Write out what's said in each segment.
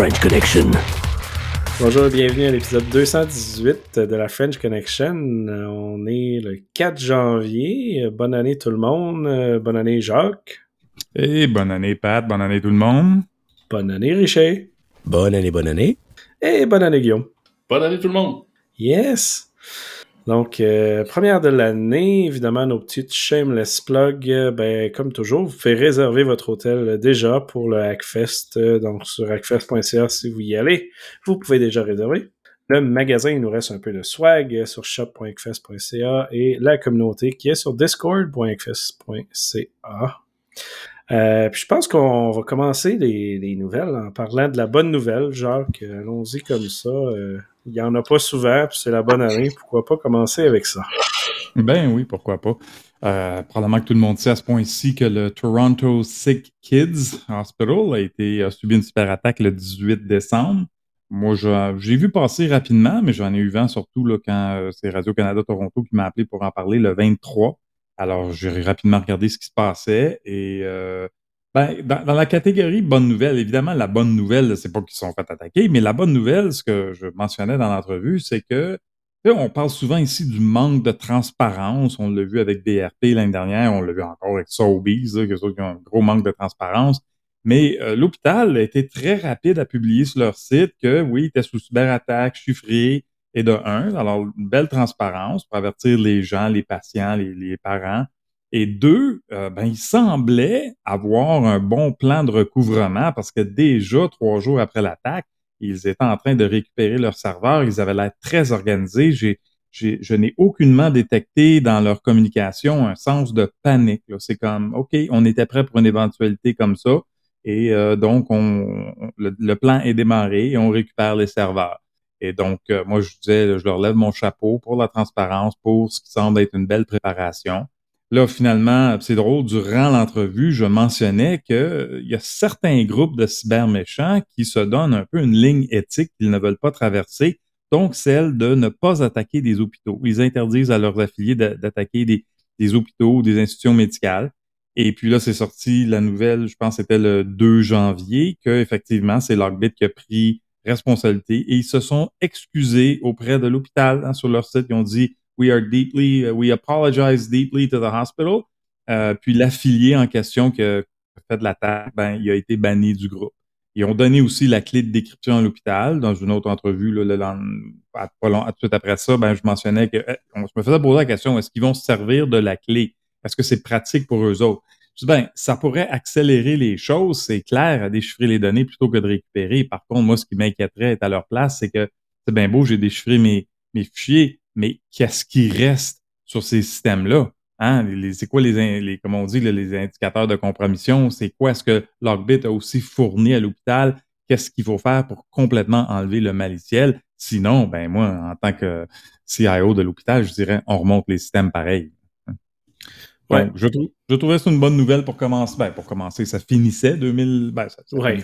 The French Connection. Bonjour et bienvenue à l'épisode 218 de la French Connection. On est le 4 janvier. Bonne année tout le monde. Bonne année Jacques. Et bonne année Pat, bonne année tout le monde. Bonne année Richard. Bonne année, bonne année. Et bonne année Guillaume. Bonne année tout le monde. Yes. Donc, euh, première de l'année, évidemment, nos petites shameless plugs, euh, ben, comme toujours, vous pouvez réserver votre hôtel euh, déjà pour le Hackfest, donc sur hackfest.ca si vous y allez, vous pouvez déjà réserver. Le magasin, il nous reste un peu de swag sur shop.hackfest.ca et la communauté qui est sur discord.hackfest.ca. puis je pense qu'on va commencer les, nouvelles en parlant de la bonne nouvelle, Jacques. Allons-y comme ça. Il n'y en a pas souvent, puis c'est la bonne année. Pourquoi pas commencer avec ça? Ben oui, pourquoi pas. Euh, probablement que tout le monde sait à ce point-ci que le Toronto Sick Kids Hospital a été subi une super attaque le 18 décembre. Moi, j'ai vu passer rapidement, mais j'en ai eu vent surtout là, quand euh, c'est Radio-Canada Toronto qui m'a appelé pour en parler le 23. Alors, j'ai rapidement regardé ce qui se passait et euh, ben, dans, la catégorie bonne nouvelle, évidemment, la bonne nouvelle, c'est pas qu'ils sont fait attaquer, mais la bonne nouvelle, ce que je mentionnais dans l'entrevue, c'est que on parle souvent ici du manque de transparence. On l'a vu avec BRP l'année dernière, on l'a vu encore avec Sobeys, qui ont un gros manque de transparence. Mais euh, l'hôpital a été très rapide à publier sur leur site que oui, il était sous cyberattaque, chiffré, et de un, alors une belle transparence pour avertir les gens, les patients, les parents et deux, euh, ben, il semblait avoir un bon plan de recouvrement parce que déjà trois jours après l'attaque, ils étaient en train de récupérer leur serveur. Ils avaient l'air très organisés. J'ai, je n'ai aucunement détecté dans leur communication un sens de panique. C'est comme, OK, on était prêt pour une éventualité comme ça. Et euh, donc, on, le, plan est démarré et on récupère les serveurs. Et donc, euh, moi, je disais, je leur lève mon chapeau pour la transparence, pour ce qui semble être une belle préparation. Là, finalement, c'est drôle, durant l'entrevue, je mentionnais qu'il euh, y a certains groupes de cyberméchants qui se donnent un peu une ligne éthique qu'ils ne veulent pas traverser, donc celle de ne pas attaquer des hôpitaux. Ils interdisent à leurs affiliés d'attaquer des, hôpitaux ou des institutions médicales. Et puis là, c'est sorti la nouvelle, je pense c'était le 2 janvier, que effectivement, c'est Lockbit qui a pris responsabilité et ils se sont excusés auprès de l'hôpital hein, sur leur site. Ils ont dit we are deeply, uh, we apologize deeply to the hospital. Euh, puis l'affilié en question qui a fait de l'attaque, ben, il a été banni du groupe. Ils ont donné aussi la clé de décryption à l'hôpital. Dans une autre entrevue, là, là, pas long, tout de suite après ça, ben, je mentionnais que eh, on me faisait poser la question est-ce qu'ils vont se servir de la clé? Est-ce que c'est pratique pour eux autres? Je dis ben, ça pourrait accélérer les choses, c'est clair, à déchiffrer les données plutôt que de récupérer. Par contre, moi, ce qui m'inquiéterait à leur place, c'est que c'est bien beau, j'ai déchiffré mes, mes fichiers, mais qu'est-ce qui reste sur ces systèmes-là? Hein? C'est quoi les, les, comme on dit, les indicateurs de compromission? C'est quoi? Est-ce que Logbit a aussi fourni à l'hôpital? Qu'est-ce qu'il faut faire pour complètement enlever le maliciel? Sinon, ben moi, en tant que CIO de l'hôpital, je dirais on remonte les systèmes pareils. Ouais. je, je trouvais ça une bonne nouvelle pour commencer. Ben, pour commencer, ça finissait 2000. Ben, ça, ouais.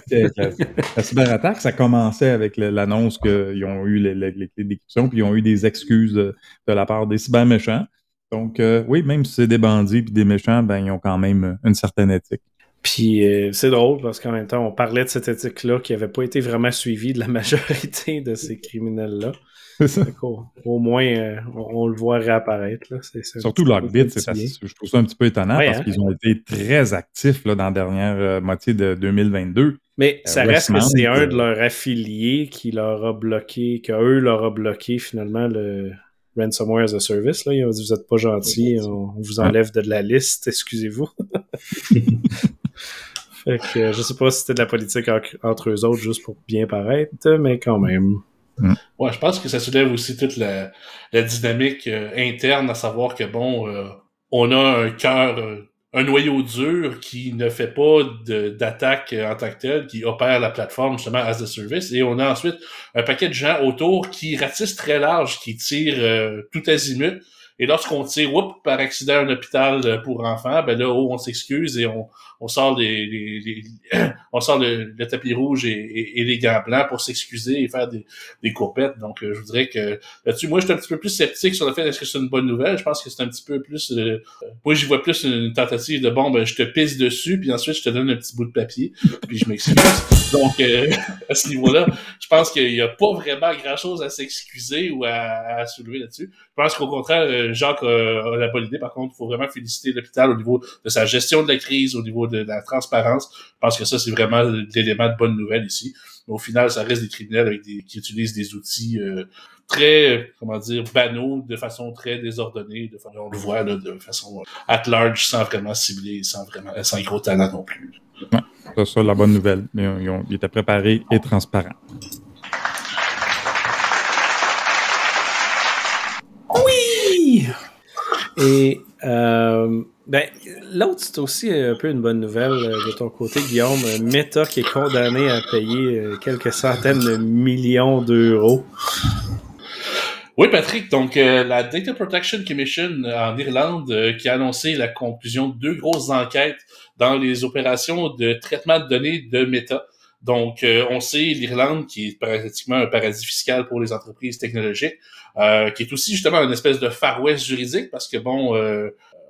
la, cyberattaque, ça commençait avec l'annonce qu'ils ont eu les, les, les clés puis ils ont eu des excuses de, la part des cyberméchants. Donc, euh, oui, même si c'est des bandits puis des méchants, ben, ils ont quand même une certaine éthique. Puis euh, c'est drôle parce qu'en même temps, on parlait de cette éthique-là qui n'avait pas été vraiment suivie de la majorité de ces criminels-là. Au moins, euh, on, le voit réapparaître. Là. Surtout Lockbit, je trouve ça un petit peu étonnant parce hein? qu'ils ont été très actifs là, dans la dernière euh, moitié de 2022. Mais euh, ça reste que c'est un de leurs affiliés qui leur a bloqué, qu'eux leur a bloqué finalement le Ransomware as a Service. Là. Ils ont dit Vous n'êtes pas gentil, on, vous enlève de la liste, excusez-vous. fait que je sais pas si c'était de la politique entre eux autres juste pour bien paraître, mais quand même. Mm. Ouais, je pense que ça soulève aussi toute la, dynamique euh, interne, à savoir que bon, euh, on a un cœur, euh, un noyau dur qui ne fait pas d'attaque en tant que tel, qui opère la plateforme justement as a service, et on a ensuite un paquet de gens autour qui ratissent très large, qui tirent tout azimut. Et lorsqu'on tire, whoop, par accident un hôpital pour enfants, ben là, oh, on s'excuse et on, on sort les, les, on sort le, tapis rouge et, et, les gants blancs pour s'excuser et faire des, des courbettes. Donc, euh, je voudrais que là-dessus, moi, je suis un petit peu plus sceptique sur le fait est-ce que c'est une bonne nouvelle? Je pense que c'est un petit peu plus, euh, moi, j'y vois plus une tentative de bon, ben, je te pisse dessus, puis ensuite je te donne un petit bout de papier, puis je m'excuse. Donc, euh, à ce niveau-là. Je pense qu'il n'y a pas vraiment grand-chose à s'excuser ou à, soulever là-dessus. Je pense qu'au contraire, euh, Jacques a, la bonne idée. Par contre, il faut vraiment féliciter l'hôpital au niveau de sa gestion de la crise, au niveau de, la transparence. Je pense que ça, c'est vraiment l'élément de bonne nouvelle ici. Mais au final, ça reste des criminels avec des, qui utilisent des outils euh, très, comment dire, banaux, de façon très désordonnée, de on le voit là, de façon at large, sans vraiment cibler, sans vraiment, sans gros talent non plus. Ouais, c'est ça la bonne nouvelle. Ils, ont, ils étaient préparés et transparents. Oui! Et euh, ben, l'autre, c'est aussi un peu une bonne nouvelle euh, de ton côté, Guillaume. Meta qui est condamné à payer euh, quelques centaines de millions d'euros oui, Patrick. Donc, euh, la Data Protection Commission en Irlande euh, qui a annoncé la conclusion de deux grosses enquêtes dans les opérations de traitement de données de Meta. Donc, euh, on sait l'Irlande qui est pratiquement un paradis fiscal pour les entreprises technologiques, qui est aussi justement une espèce de Far West juridique parce que bon,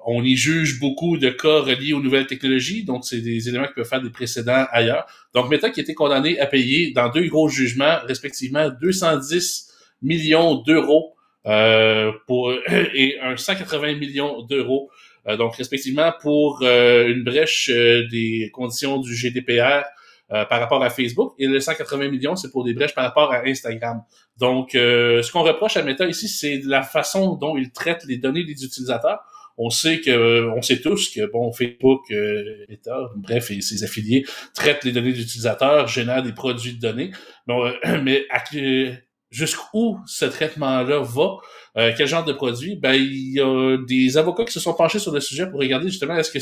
on y juge beaucoup de cas reliés aux nouvelles technologies, donc c'est des éléments qui peuvent faire des précédents ailleurs. Donc, Meta qui a été condamné à payer dans deux gros jugements, respectivement 210 millions d'euros euh, pour et un 180 millions d'euros, euh, donc respectivement pour euh, une brèche des conditions du GDPR par rapport à Facebook et le 180 millions, c'est pour des brèches par rapport à Instagram. Donc, ce qu'on reproche à Meta ici, c'est la façon dont il traite les données des utilisateurs. On sait que, on sait tous que bon, Facebook, Meta, bref, et ses affiliés traitent les données des utilisateurs, génèrent des produits de données. Donc, mais jusqu'où ce traitement-là va, euh, quel genre de produit, ben il y a des avocats qui se sont penchés sur le sujet pour regarder justement est-ce que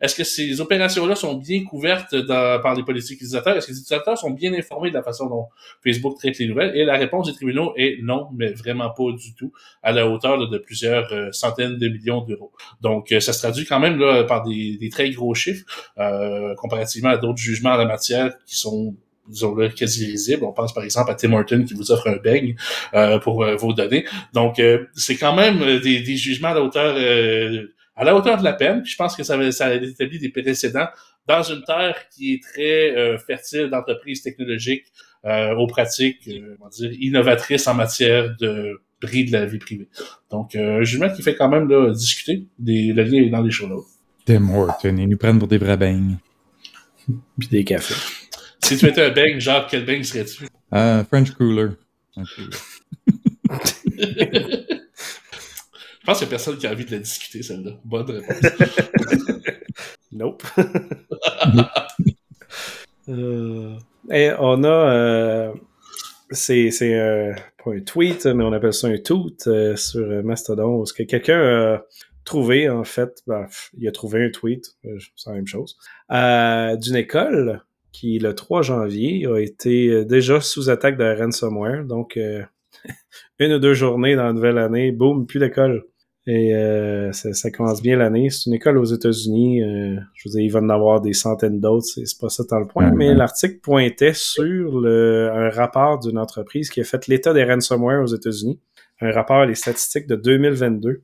est-ce que ces opérations-là sont bien couvertes par les politiques utilisateurs, est-ce que les utilisateurs sont bien informés de la façon dont Facebook traite les nouvelles? Et la réponse des tribunaux est non, mais vraiment pas du tout à la hauteur de plusieurs euh, centaines de millions d'euros. Donc euh, ça se traduit quand même là par des, des très gros chiffres comparativement à d'autres jugements en la matière qui sont disons-le, quasi risible. On pense par exemple à Tim Horton qui vous offre un beigne euh, pour euh, vos données. Donc, euh, c'est quand même des, des, jugements à la hauteur à la hauteur de la peine. je pense que ça, ça établi des précédents dans une terre qui est très fertile d'entreprises technologiques aux pratiques, on va dire, innovatrices en matière de prix de la vie privée. Donc, un jugement qui fait quand même là, discuter. Des, le lien est dans les choses. Tim Horton, ils nous prennent pour des vrais beignes. Puis des cafés. Si tu étais un bang, genre, quel bang serais-tu? Uh, French cooler. Je pense qu'il n'y a personne qui a envie de la discuter, celle-là. Bonne réponse. nope. euh, et on a. Euh, c'est euh, pas un tweet, mais on appelle ça un tweet euh, sur Mastodon. Est-ce que quelqu'un a trouvé, en fait, ben, il a trouvé un tweet, c'est la même chose, d'une école qui, le 3 janvier, a été euh, déjà sous attaque de ransomware. Donc, euh, une ou deux journées dans la nouvelle année, boum, plus d'école. Et euh, ça, commence bien l'année. C'est une école aux États-Unis. je veux dire, il va en avoir des centaines d'autres. C'est pas ça dans le point. Mais l'article pointait sur le, un rapport d'une entreprise qui a fait l'état des ransomware aux États-Unis. Un rapport les statistiques de 2022.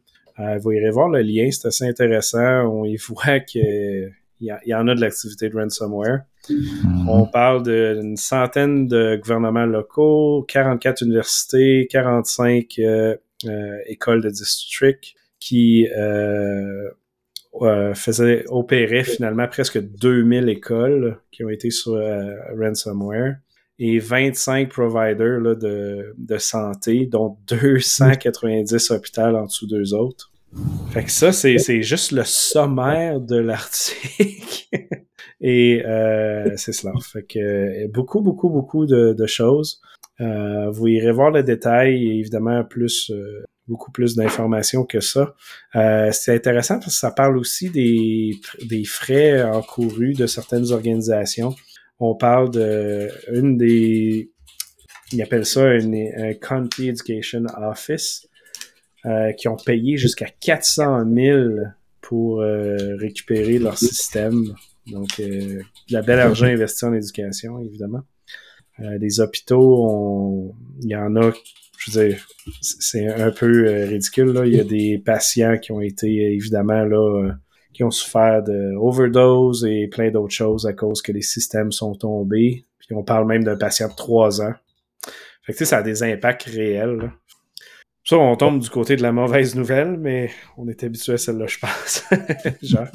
vous irez voir le lien, c'est assez intéressant. On y voit qu'il y, y, en a de l'activité de ransomware. Mhm. On parle d'une centaine de gouvernements locaux, 44 universités, 45 euh, euh, écoles de district qui euh, faisaient opérer finalement presque 2000 écoles qui ont été sur ransomware et 25 providers de, de, santé, dont 290 hôpitaux en dessous d'eux autres. Fait que ça, c'est juste le sommaire de l'article. Et euh, c'est cela. Fait que euh, beaucoup, beaucoup, beaucoup de, choses. Euh, vous irez voir le détail et évidemment plus beaucoup plus d'informations que ça. c'est intéressant parce que ça parle aussi des, frais encourus de certaines organisations. On parle de une des ils appellent ça un County Education Office qui ont payé jusqu'à 400 000 pour récupérer leur système donc, euh, la belle argent investi en éducation, évidemment. Euh, les hôpitaux, il y en a, je veux dire, c'est un peu euh, ridicule. Là. Il y a des patients qui ont été, évidemment, là, qui ont souffert de overdose et plein d'autres choses à cause que les systèmes sont tombés. Puis on parle même d'un patient de 3 ans. Fait que, tu sais, ça a des impacts réels. là. Ça, on tombe du côté de la mauvaise nouvelle, mais on est habitué à celle-là, je pense. Genre.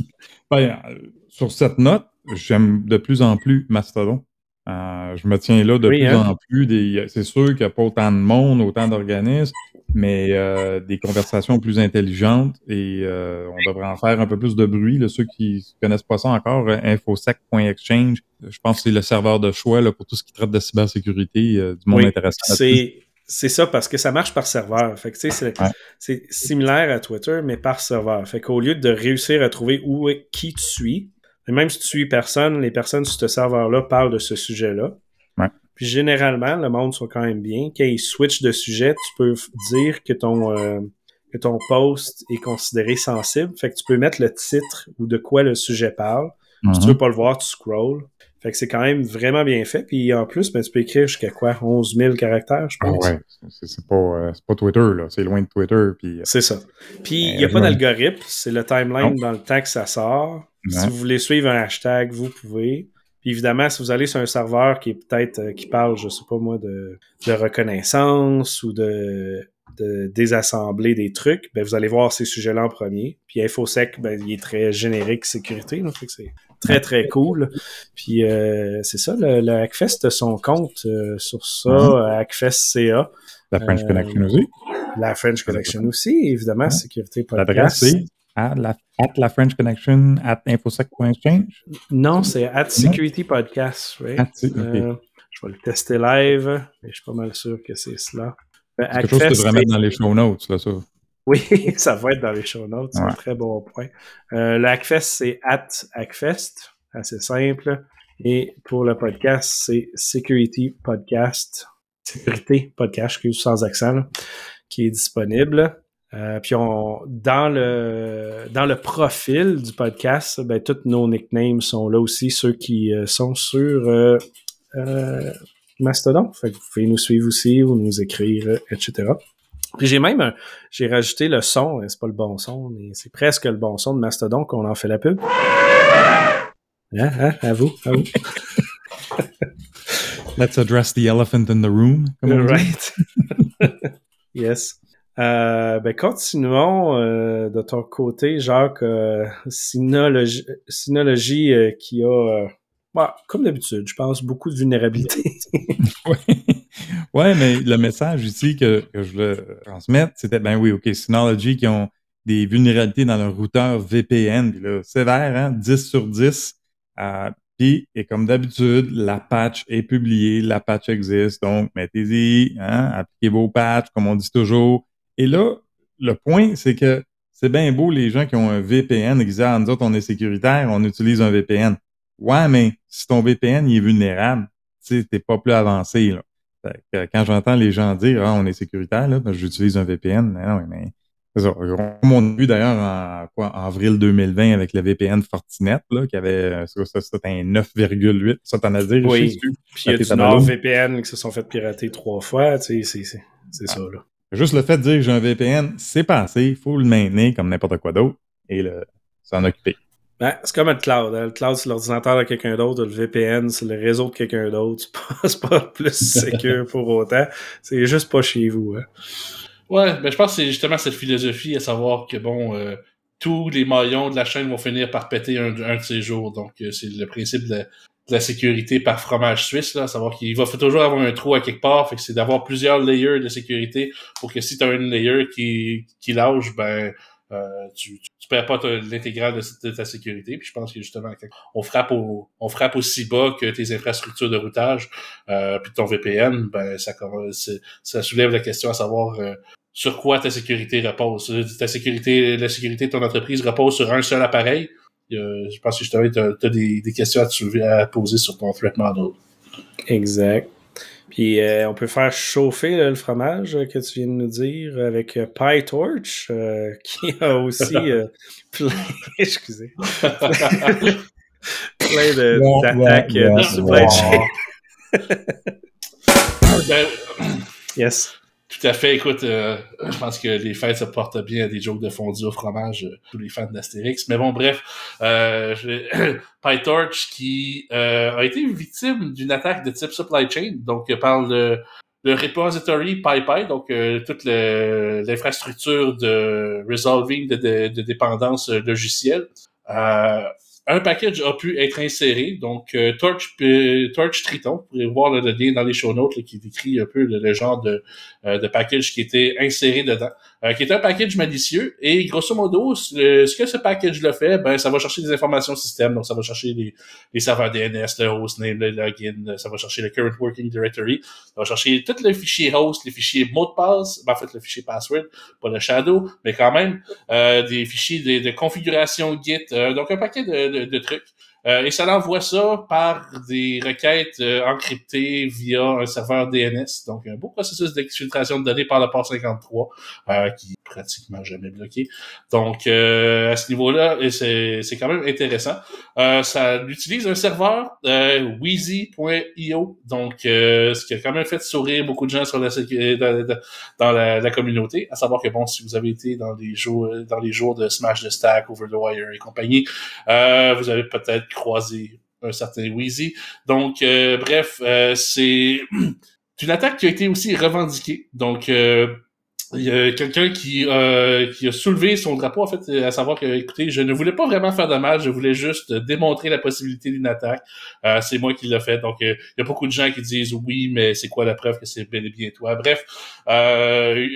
Ben, euh, sur cette note, j'aime de plus en plus Mastodon. Euh, je me tiens là de Oui, plus hein? en plus. Des, c'est sûr qu'il n'y a pas autant de monde, autant d'organismes, mais euh, des conversations plus intelligentes et euh, on devrait en faire un peu plus de bruit. Là, ceux qui ne connaissent pas ça encore, infosec.exchange, je pense que c'est le serveur de choix là, pour tout ce qui traite de cybersécurité, du monde Oui, intéressant. C'est, c'est ça parce que ça marche par serveur. Fait que, c'est, Ouais. c'est similaire à Twitter, mais par serveur. Fait qu'au lieu de réussir à trouver où qui tu suis, et même si tu suis personne, les personnes sur ce serveur-là parlent de ce sujet-là. Ouais. Puis généralement, le monde sont quand même bien. Quand ils switchent de sujet, tu peux dire que ton, euh, que ton post est considéré sensible. Fait que tu peux mettre le titre ou de quoi le sujet parle. Si tu Mhm. veux pas le voir, tu scrolls. Fait que c'est quand même vraiment bien fait. Puis en plus, ben, tu peux écrire jusqu'à quoi? 11 000 caractères, je Ah pense. ouais, c'est, pas, euh, c'est pas Twitter, là. C'est loin de Twitter. Puis, euh, C'est ça. Puis il Ben, n'y a pas me- d'algorithme. C'est le timeline Non. dans le temps que ça sort. Si vous voulez suivre un hashtag, vous pouvez. Puis évidemment, si vous allez sur un serveur qui est peut-être euh, qui parle, je sais pas moi, de, de reconnaissance ou de, de désassembler des trucs, ben vous allez voir ces sujets-là en premier. Puis InfoSec, ben, il est très générique sécurité, que c'est très très cool. Puis euh, c'est ça, le, le Hackfest a son compte euh, sur ça, Hackfest CA, la French euh, Connection aussi. la French Connection aussi, évidemment, Ouais. sécurité L'adresse, podcast. c'est à la, at la French Connection at infosec.exchange. Non, c'est at Security Podcast, right? At- je vais le tester live, mais je suis pas mal sûr que c'est cela. Euh, C'est quelque chose que tu devrais mettre dans les show notes, là, ça. Oui, ça va être dans les show notes, c'est un très bon point. Euh, le Hackfest, c'est at Hackfest, assez simple. Et pour le podcast, c'est Security Podcast, Sécurité Podcast, excuse, sans accent, là, qui est disponible. Euh, puis on, dans le dans le profil du podcast, ben, tous nos nicknames sont là aussi, ceux qui euh, sont sur euh, Mastodon. Fait que vous pouvez nous suivre aussi ou nous écrire, euh, etc. Puis j'ai même j'ai rajouté le son, hein, c'est pas le bon son, mais c'est presque le bon son de Mastodon qu'on en fait la pub. Hein, hein, à vous, à vous. Let's address the elephant in the room. Right. yes. Euh, ben continuons euh, de ton côté, Jacques. Euh, Synologie, Synologie euh, qui a, euh, ouais, comme d'habitude, je pense, beaucoup de vulnérabilité. Ouais. ouais, mais le message ici que, que je voulais transmettre, c'était ben oui, OK, Synology qui ont des vulnérabilités dans leur routeur VPN, puis là, sévère, hein, 10 sur 10. Euh, puis, et comme d'habitude, la patch est publiée, la patch existe, donc mettez-y, hein, appliquez vos patchs, comme on dit toujours. Et là, le point, c'est que c'est bien beau les gens qui ont un VPN qui disent, ah, nous autres, on est sécuritaire, on utilise un VPN. Ouais, mais si ton VPN il est vulnérable, tu t'es pas plus avancé, là. Fait que quand j'entends les gens dire Ah, on est sécuritaire, là, parce que j'utilise un VPN, mais non, mais. Ça. Comme on a vu d'ailleurs en, quoi, en avril 2020 avec le VPN Fortinet, là, qui avait euh, ça, ça, c'était un 9,8. Ça t'en as dit, Oui. Puis il y a du NordVPN qui se sont fait pirater trois fois, tu sais, c'est- c'est c'est ça, là. Juste le fait de dire que j'ai un VPN, c'est passé, il faut le maintenir comme n'importe quoi d'autre et le, s'en occuper. Ben, c'est comme le cloud. hein. Le cloud, c'est l'ordinateur de quelqu'un d'autre. Le VPN, c'est le réseau de quelqu'un d'autre. C'est pas, pas plus sécure pour autant. C'est juste pas chez vous. Hein. Ouais, ben je pense que c'est justement cette philosophie à savoir que bon, euh, tous les maillons de la chaîne vont finir par péter un, un de ces jours. Donc euh, c'est le principe de la, de la sécurité par fromage suisse, là, à savoir qu'il va toujours avoir un trou à quelque part. Fait que c'est d'avoir plusieurs layers de sécurité pour que si tu as une layer qui, qui lâche, ben euh, tu perds pas l'intégrale de, ta sécurité. Puis je pense que justement, on frappe au, on frappe aussi bas que tes infrastructures de routage, euh, puis ton VPN, ben ça, ça soulève la question à savoir euh, sur quoi ta sécurité repose. Ta sécurité, la sécurité de ton entreprise repose sur un seul appareil? Euh, je pense que justement, tu as, des, des questions à, te soulever, à poser sur ton threat model. Exact. Puis euh, on peut faire chauffer là, le fromage euh, que tu viens de nous dire avec euh, PyTorch, euh, qui a aussi euh, plein, excusez, plein de- d'attaques de supply chain. Yes. Tout à fait. Écoute, euh, je pense que les fêtes se portent bien à des jokes de fondue au fromage, euh, tous les fans d'Astérix. Mais bon, bref, euh, PyTorch qui euh, a été victime d'une attaque de type supply chain, donc euh, par le, le repository PyPy, donc toute l'infrastructure de resolving de, de, de dépendance logicielle. Un package a pu être inséré, donc euh, Torch, euh, Torch Triton, vous pourrez voir le, lien dans les show notes qui décrit un peu le, le genre de, euh, de package qui était inséré dedans, euh, qui est un package malicieux. Et grosso modo, ce, que ce package-là fait, ben ça va chercher des informations système, donc ça va chercher les, les serveurs DNS, le hostname, le login, ça va chercher le current working directory, ça va chercher tous les fichiers host, les fichiers mot de passe, ben, en fait le fichier password, pas le shadow, mais quand même euh, des fichiers de, de configuration Git, euh, donc un paquet de, de, de trucs. Euh, et ça l'envoie ça par des requêtes euh, encryptées via un serveur DNS. Donc, un beau processus d'exfiltration de données par le port 53 euh, qui est pratiquement jamais bloqué. Donc, euh, à ce niveau-là, c'est quand même intéressant. Euh, ça utilise un serveur euh, Wheezy.io, donc ce qui a quand même fait sourire beaucoup de gens sur la, dans, dans- la, la communauté. À savoir que bon, si vous avez été dans les jours dans les jours de Smash the Stack, Over the Wire et compagnie, vous avez peut-être croisé un certain Wheezy. Donc, euh, bref, euh, c'est une attaque qui a été aussi revendiquée. Donc, euh, il y a quelqu'un qui, euh, qui a soulevé son drapeau, en fait, à savoir que, écoutez, je ne voulais pas vraiment faire de mal, je voulais juste démontrer la possibilité d'une attaque. Euh, c'est moi qui l'ai fait. Donc, euh, il y a beaucoup de gens qui disent oui, mais c'est quoi la preuve que c'est bel et bien toi? Bref, euh,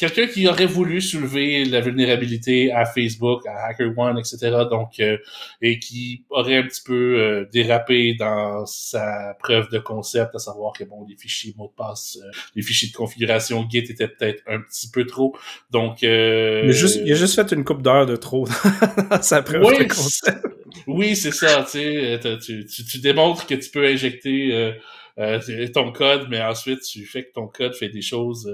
quelqu'un qui aurait voulu soulever la vulnérabilité à Facebook, à HackerOne, etc. Donc, euh, et qui aurait un petit peu euh, dérapé dans sa preuve de concept, à savoir que bon, les fichiers mots de passe, euh, les fichiers de configuration Git étaient peut-être un petit peu trop. Donc, euh, Il, a juste, il a juste fait une coupe d'heure de trop dans sa preuve Oui, de concept. Oui, c'est ça, tu sais, euh, tu, tu, tu démontres que tu peux injecter euh, euh, ton code, mais ensuite tu fais que ton code fait des choses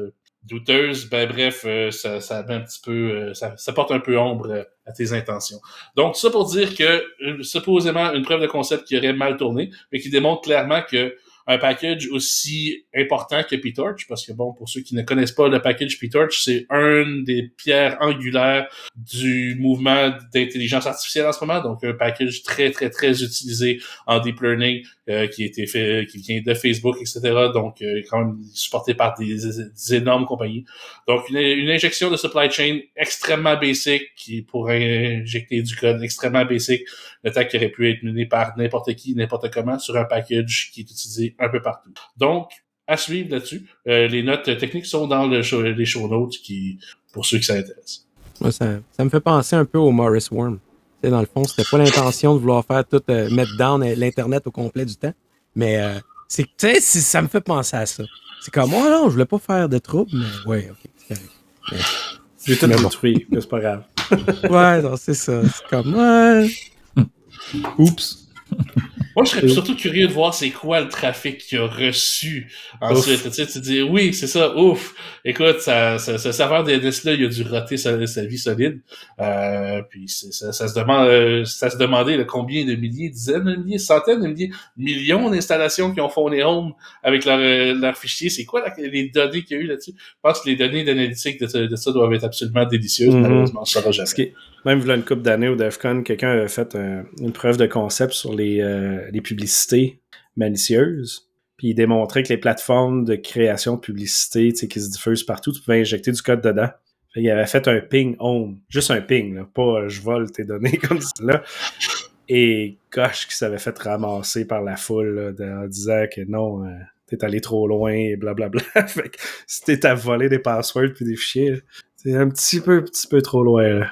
douteuses. Ben bref, euh, ça, met un petit peu, euh, ça, ça porte un peu ombre euh, à tes intentions. Donc ça pour dire que supposément une preuve de concept qui aurait mal tourné, mais qui démontre clairement que un package aussi important que PTorch, parce que bon, pour ceux qui ne connaissent pas le package PTorch, c'est une des pierres angulaires du mouvement d'intelligence artificielle en ce moment, donc un package très, très, très utilisé en deep learning, euh, qui a été fait, qui vient de Facebook, etc., donc euh, quand même supporté par des, énormes compagnies. Donc une, une injection de supply chain extrêmement basic, qui pourrait injecter du code extrêmement basic, une attaque qui aurait pu être menée par n'importe qui, n'importe comment, sur un package qui est utilisé un peu partout. Donc, à suivre là-dessus. Euh, les notes techniques sont dans le show, les show notes qui, pour ceux qui s'intéressent. Ça, ça me fait penser un peu au Morris Worm. Dans le fond, c'était pas l'intention de vouloir faire tout, euh, mettre down l'Internet au complet du temps. Mais euh, c'est, tu sais, c'est- ça me fait penser à ça. C'est comme, oh non, je voulais pas faire de trouble, mais ouais, ok, c'est correct. J'ai tout Mais bon. détruit, mais c'est pas grave. Ouais, non, c'est ça. C'est comme, ouais. Oups. Moi, je serais surtout curieux de voir c'est quoi le trafic qu'il a reçu ensuite. Tu sais, tu dis, oui, c'est ça, ouf. Écoute, ça, ça, ce serveur DNS-là, il a dû roter sa, sa vie solide. Euh, puis ça, ça se demande, euh, ça se demandait là, combien de milliers, dizaines de milliers, centaines de milliers, millions d'installations qui ont fondé home avec leur, euh, leur fichier. C'est quoi la- les données qu'il y a eu là-dessus? Je pense que les données d'analytique de, ça- de ça doivent être absolument délicieuses. Mhm. Malheureusement, ça va jamais. Même voilà une couple d'années au DEFCON, quelqu'un avait fait un- une preuve de concept sur les, euh, les publicités malicieuses. Puis il démontrait que les plateformes de création de publicité qui se diffusent partout, tu pouvais injecter du code dedans. Fait il avait fait un ping home. Juste un ping, là, pas euh, je vole tes données comme ça. Et gosh, qui s'avait fait ramasser par la foule là, en disant que non, euh, t'es allé trop loin et blablabla. fait que si t'es à voler des passwords puis des fichiers, c'est un petit peu, petit peu trop loin. Là.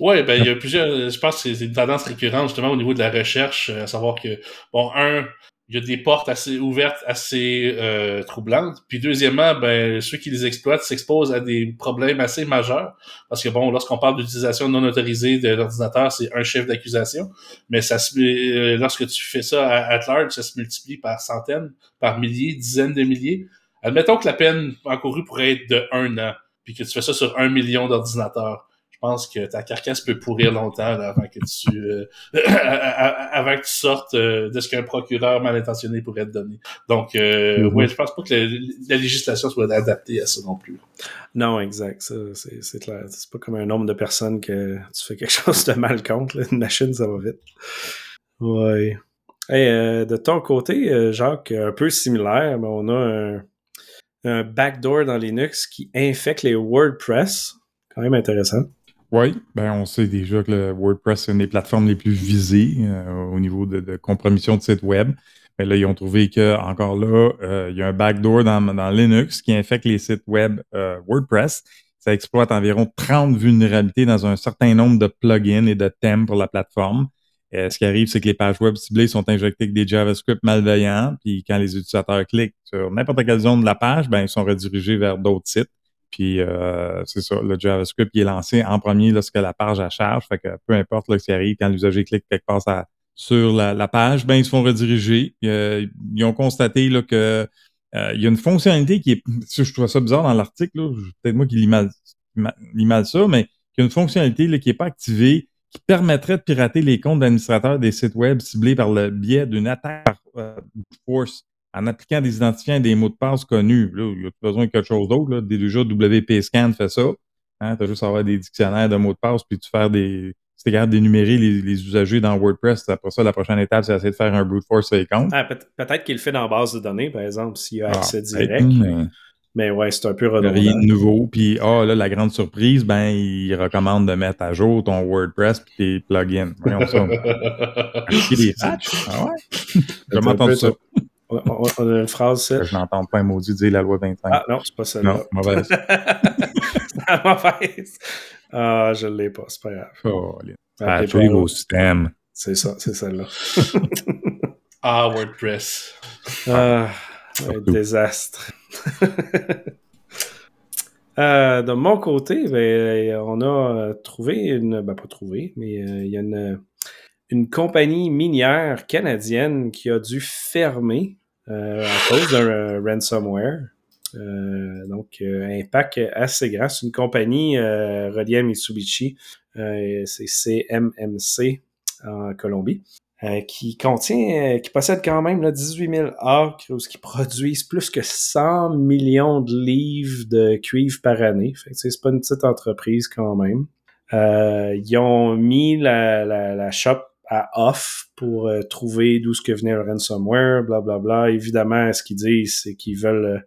Ouais, ben il y a plusieurs. Je pense que c'est une tendance récurrente justement au niveau de la recherche, euh, à savoir que bon, un, il y a des portes assez ouvertes, assez euh, troublantes. Puis deuxièmement, ben ceux qui les exploitent s'exposent à des problèmes assez majeurs, parce que bon, lorsqu'on parle d'utilisation non autorisée de l'ordinateur, c'est un chef d'accusation, mais ça se, euh, lorsque tu fais ça à, at large, ça se multiplie par centaines, par milliers, dizaines de milliers. Admettons que la peine encourue pourrait être de un an, puis que tu fais ça sur un million d'ordinateurs. Je pense que ta carcasse peut pourrir longtemps là, avant que tu euh, avant que tu sortes euh, de ce qu'un procureur mal intentionné pourrait te donner. Donc, euh, Mhm. ouais, je pense pas que la, la législation soit adaptée à ça non plus. Non, exact. C'est clair. C'est pas comme un nombre de personnes que tu fais quelque chose de mal contre. là. Une machine, ça va vite. Ouais. Hey, euh, de ton côté, euh, Jacques, un peu similaire, mais on a un, un backdoor dans Linux qui infecte les WordPress. Quand même intéressant. Oui, ben on sait déjà que le WordPress est une des plateformes les plus visées euh, au niveau de, de compromission de sites web. Mais là, ils ont trouvé que encore là, euh, il y a un backdoor dans, Linux qui infecte les sites web euh, WordPress. Ça exploite environ 30 vulnérabilités dans un certain nombre de plugins et de thèmes pour la plateforme. Ce qui arrive, c'est que les pages web ciblées sont injectées avec des JavaScript malveillants. Puis quand les utilisateurs cliquent sur n'importe quelle zone de la page, ben ils sont redirigés vers d'autres sites. Puis euh, c'est ça, le JavaScript qui est lancé en premier lorsque la page à charge. Fait que peu importe là, ce qui arrive, quand l'usager clique quelque part sur la, page, ben ils se font rediriger. Euh, ils ont constaté là, que euh, il y a une fonctionnalité qui est. Je trouve ça bizarre dans l'article, peut-être moi qui lis mal, mal ça, mais il y a une fonctionnalité là, qui n'est pas activée qui permettrait de pirater les comptes d'administrateurs des sites web ciblés par le biais d'une attaque euh, force en appliquant des identifiants et des mots de passe connus. Là, il y a besoin de quelque chose d'autre. là. Déjà, WP Scan fait ça. Hein, tu as juste à avoir des dictionnaires de mots de passe, puis tu faire des. Si tu capable d'énumérer les, les usagers dans WordPress, après ça, la prochaine étape, c'est d'essayer de faire un brute force sur les comptes. Ah, peut- peut-être qu'il le fait dans la base de données, par exemple, s'il y a Ah, accès direct. mais Mais ouais, c'est un peu il y a redondant. rien de nouveau. Puis, ah, là, la grande surprise, ben, il recommande de mettre à jour ton WordPress puis tes plugins. Voyons ça. Des patchs? Ah ouais? Entendu peu ça. On, on- on a une phrase, ça. Je n'entends pas un maudit dire la loi 25. Ah non, c'est pas celle-là. non, mauvaise. C'est mauvaise. Ah, je l'ai pas, c'est pas grave. Oh, les- vos systèmes. C'est ça, c'est celle-là. ah, WordPress. Ah, un désastre. Euh, de mon côté, ben, on a euh, trouvé une. Ben, pas trouvé, mais euh, il y a une, une compagnie minière canadienne qui a dû fermer euh, à cause d'un euh, ransomware. Euh, donc, euh, impact assez grand. C'est une compagnie euh, reliée à Mitsubishi. C'est CMMC en Colombie. Euh, qui contient, euh, qui possède quand même là, 18 000 acres, qui produisent plus que 100 millions de livres de cuivre par année. Fait que, c'est pas une petite entreprise quand même. Euh, ils ont mis la, la, la shop à off pour euh, trouver d'où ce que venait le ransomware, blablabla. Bla, bla. Évidemment, ce qu'ils disent, c'est qu'ils veulent...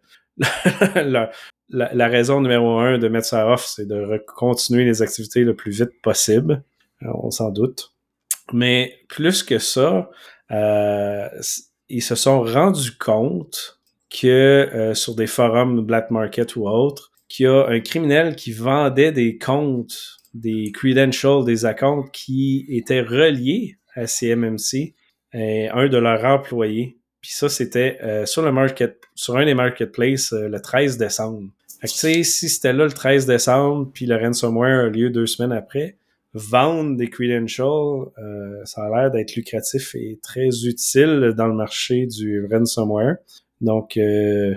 euh, la, raison numéro un de mettre ça off, c'est de continuer les activités le plus vite possible. Euh, on s'en doute. Mais plus que ça, ils se sont rendus compte que sur des forums Black Market ou autres, qu'il y a un criminel qui vendait des comptes, des credentials, des accounts qui étaient reliés à CMMC, et un de leurs employés. Puis ça, c'était euh, sur le market, sur un des marketplaces euh, le 13 décembre. Fait que, tu sais, si c'était là le 13 décembre, puis le ransomware a lieu deux semaines après, vendre des credentials, euh, ça a l'air d'être lucratif et très utile dans le marché du ransomware. Donc, euh,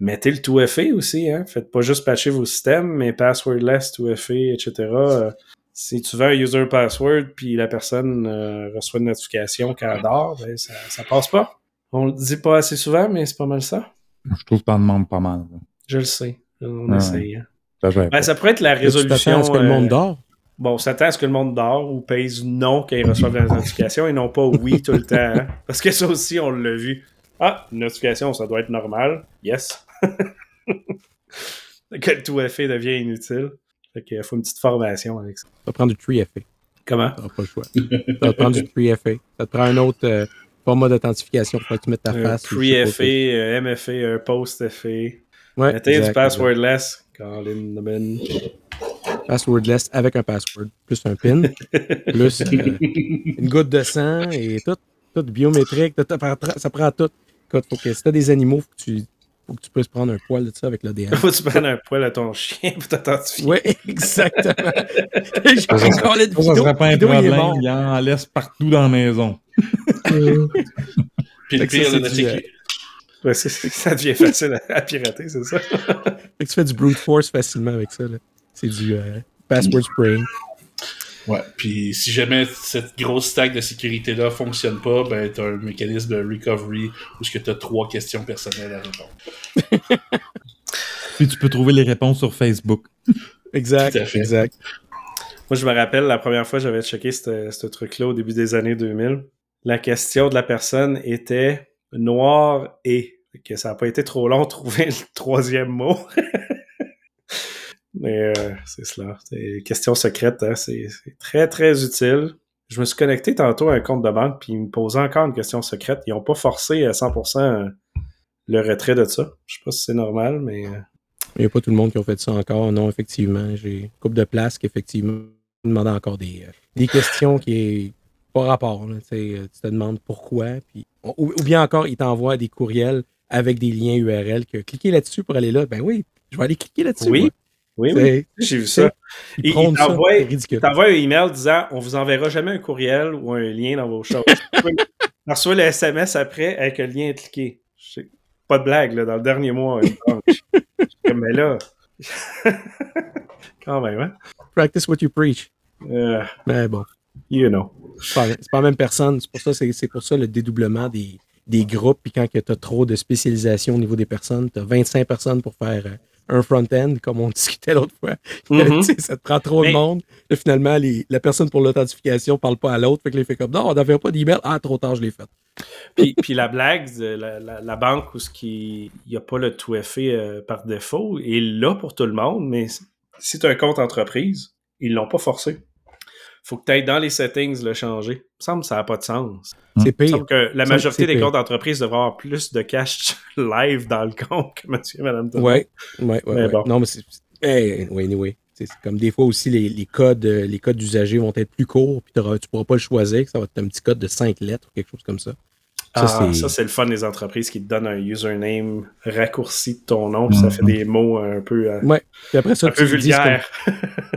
mettez le 2FA aussi, hein. Faites pas juste patcher vos systèmes, mais passwordless, 2FA, etc. Euh, si tu veux un user password puis la personne euh, reçoit une notification quand elle dort, ben ça, ça passe pas. On le dit pas assez souvent, mais c'est pas mal ça. Je trouve que t'en demandes pas mal. là. Je le sais. On Ouais. essaye. hein. Ça, Ben, ça pourrait être la tu résolution. à ce que le euh, monde dort? Bon, on s'attend à ce que le monde dort ou pèse non quand ils reçoivent la notification et non pas oui tout le temps. hein. Parce que ça aussi, on l'a vu. Ah, une notification, ça doit être normal. Yes. que le tout FA devient inutile. Fait qu'il faut une petite formation avec ça. Ça va prendre du 3FA. Comment? Ça pas le choix. Ça va te prendre du 3FA. Ça te prend un autre euh, format d'authentification pour que tu mettes ta Un face. pas pre-FA, un MFA, un post-FA. quoi. Ouais, Mettez du passwordless. Colin exact. Passwordless avec un password. Plus un pin. plus euh, une goutte de sang et tout. Tout biométrique. tout- prend- ça prend tout. Écoute, faut que si t'as des animaux, faut que tu, faut que tu puisses prendre un poil de ça avec l'ADN. Faut que tu prennes un poil à ton chien pour t'authentifier. Oui, exactement. J'ai encore la Ça, ça vidéo. serait pas un vidéo, il problème. Il en laisse partout dans la maison. Puis le pire, c'est du, euh, que- Ouais, ça devient facile à, à pirater, c'est ça? Fait que tu fais du brute force facilement avec ça. là. C'est du, euh, password spraying. Ouais, puis si jamais cette grosse stack de sécurité-là fonctionne pas, ben t'as un mécanisme de recovery où ce que t'as trois questions personnelles à répondre. Puis tu peux trouver les réponses sur Facebook. Exact, Tout à fait. exact. Moi, je me rappelle la première fois que j'avais checké ce ce truc-là au début des années 2000. La question de la personne était noir et. Que ça n'a pas été trop long de trouver le troisième mot. Mais euh, c'est cela. C'est question secrète, hein. c'est très très utile. Je me suis connecté tantôt à un compte de banque, puis ils me posaient encore une question secrète. Ils n'ont pas forcé à 100% le retrait de ça. Je sais pas si c'est normal, mais euh, Il n'y a pas tout le monde qui a fait ça encore. Non, effectivement. J'ai une couple de places qui, effectivement, demandent encore des, euh, des questions qui est pas rapport. là. Tu euh, te demandes pourquoi. Puis, ou, ou bien encore, ils t'envoient des courriels avec des liens URL que cliquez là-dessus pour aller là. Ben oui, je vais aller cliquer là-dessus. Oui, moi. Oui, J'ai vu ça. Ils Il- t'envoie- un email disant on vous enverra jamais un courriel ou un lien dans vos choses. On reçoit le SMS après avec le lien cliqué. Pas de blague, là, dans le dernier mois. mais là. Quand même, hein? Practice what you preach. Euh, Mais bon. you know. C'est pas, la même personne. C'est pour ça, c'est, c'est pour ça le dédoublement des, des groupes. Puis quand tu as trop de spécialisation au niveau des personnes, tu as 25 personnes pour faire euh, un front-end, comme on discutait l'autre fois. Mhm. Sais, ça te prend trop Mais- de monde. Là, finalement, les- la personne pour l'authentification parle pas à l'autre. Fait que il fait comme non, on n'avait pas d'email. Ah, trop tard, je l'ai fait. Puis, puis la blague, la, la- la banque où il n'y a pas le tout effet euh, par défaut est là pour tout le monde, mais si tu as un compte entreprise, ils l'ont pas forcé. Faut que tu ailles dans les settings le changer. Il me semble que ça n'a pas de sens. C'est Il me pire. semble que la majorité des pire. comptes d'entreprise devraient avoir plus de cash live dans le compte que monsieur et madame. Mais ouais. bon. Non, mais c'est. Hey, ouais, anyway. C'est comme des fois aussi, les, les codes euh, les codes d'usagers vont être plus courts, puis tu pourras pas le choisir. Ça va être un petit code de 5 lettres ou quelque chose comme ça. Ah, c'est- ça, c'est le fun des entreprises qui te donnent un username raccourci de ton nom, puis ça fait des mots un peu, euh, Ouais. Puis après ça, un peu tu vulgaires.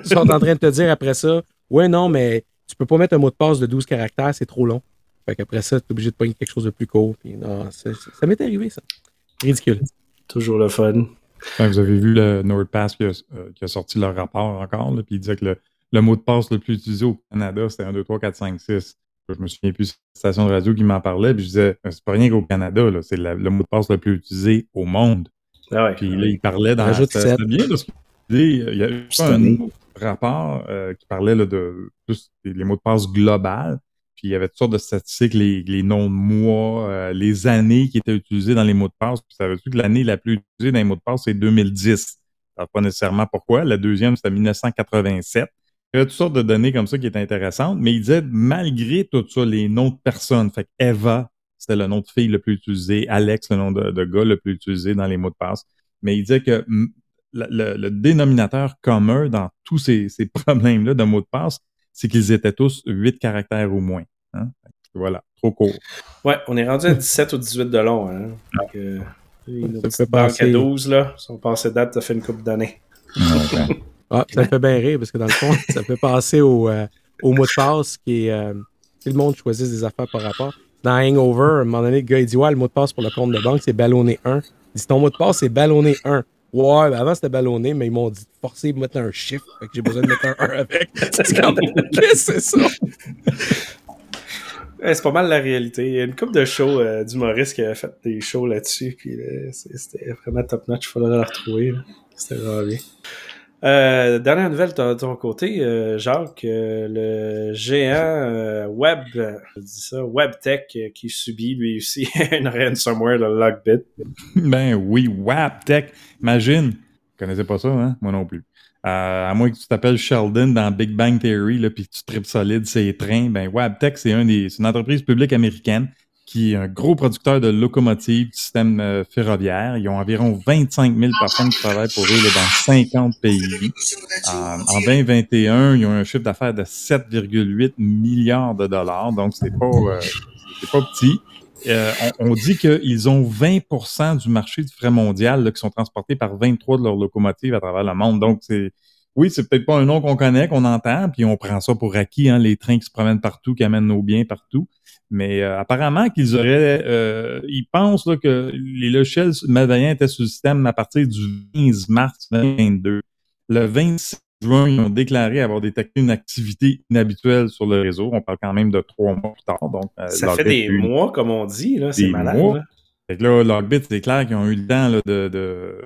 Ils sont en train de te dire après ça, ouais, non, mais tu peux pas mettre un mot de passe de 12 caractères, c'est trop long. Fait qu'après ça, tu es obligé de pogner quelque chose de plus court. Puis non, ça, ça m'est arrivé, ça. Ridicule. Toujours le fun. Quand vous avez vu le NordPass qui a, euh, qui a sorti leur rapport encore, là, puis il disait que le, le mot de passe le plus utilisé au Canada, c'était 1, 2, 3, 4, 5, 6. Je me souviens plus de la station de radio qui m'en parlait, puis je disais, Euh, c'est pas rien qu'au Canada, là, c'est le mot de passe le plus utilisé au monde. Ah ouais. Puis là, il parlait dans. Rajoute bien parce qu'il y a eu C'est un autre rapport euh, qui parlait de plus les mots de passe globales. Puis il y avait toutes sortes de statistiques, les, les noms de mois, euh, les années qui étaient utilisées dans les mots de passe. Puis savais-tu que l'année la plus utilisée dans les mots de passe, c'est 2010? Alors, pas nécessairement pourquoi. La deuxième, c'était 1987. Il y avait toutes sortes de données comme ça qui étaient intéressantes, mais il disait, malgré tout ça, les noms de personnes, fait Eva, c'était le nom de fille le plus utilisé, Alex, le nom de, de gars le plus utilisé dans les mots de passe. Mais il disait que le, le- le dénominateur commun dans tous ces, ces problèmes-là de mots de passe, c'est qu'ils étaient tous huit caractères ou moins. hein? Voilà, trop court. Ouais, on est rendu à 17 ou 18 de long. Hein? Donc, euh, nos Ça fait à 12, là, sont passées date, ça fait une couple d'années. Ah, ça me fait bien rire parce que dans le fond, ça fait passer au, euh, au mot de passe qui est. euh, tout le monde choisit des affaires par rapport. Dans Hangover, à un moment donné, le gars il dit Ouais, le mot de passe pour le compte de banque, c'est ballonné 1. Il dit Ton mot de passe, c'est ballonné 1. Ouais, ben avant c'était ballonné, mais ils m'ont dit forcé de mettre un chiffre. Fait que j'ai besoin de mettre un 1 avec. C'est comme Qu'est-ce que c'est ça? Ouais, c'est pas mal la réalité. Il y a une couple de shows euh, d'humoristes qui avaient fait des shows là-dessus, puis là, c'est- c'était vraiment top-notch. Il faudrait la retrouver. C'était vraiment bien. Euh, dernière nouvelle de ton côté, euh, Jacques, euh, le géant web, je dis ça, WebTech, qui subit lui aussi une ransomware de Lockbit. Ben oui, WAPTech. Imagine. Je connaissais pas ça, hein? Moi non plus. À moins que tu t'appelles Sheldon dans Big Bang Theory, puis tu tripes solide ces trains, ben WAPTech, c'est un une entreprise publique américaine qui est un gros producteur de locomotives, de systèmes euh, ferroviaires. Ils ont environ 25 000 personnes qui travaillent pour eux là, dans 50 pays. En, en 2021, ils ont un chiffre d'affaires de 7,8 milliards de dollars, donc c'est pas, euh, pas petit. Euh, on, on dit qu'ils ont 20% du marché du frais mondial là, qui sont transportés par 23 de leurs locomotives à travers le monde. Donc, c'est oui, c'est peut-être pas un nom qu'on connaît, qu'on entend, puis on prend ça pour acquis, hein, les trains qui se promènent partout, qui amènent nos biens partout. Mais euh, apparemment qu'ils auraient, euh, ils pensent là, que les logiciels malveillants étaient sur le système à partir du 15 mars 2022. Le 26 juin, ils ont déclaré avoir détecté une activité inhabituelle sur le réseau. On parle quand même de trois mois plus tard. Donc, euh, Ça fait des eu- mois, comme on dit, là. C'est malade. mois. Fait que là, Logbit, c'est clair qu'ils ont eu le temps là, de-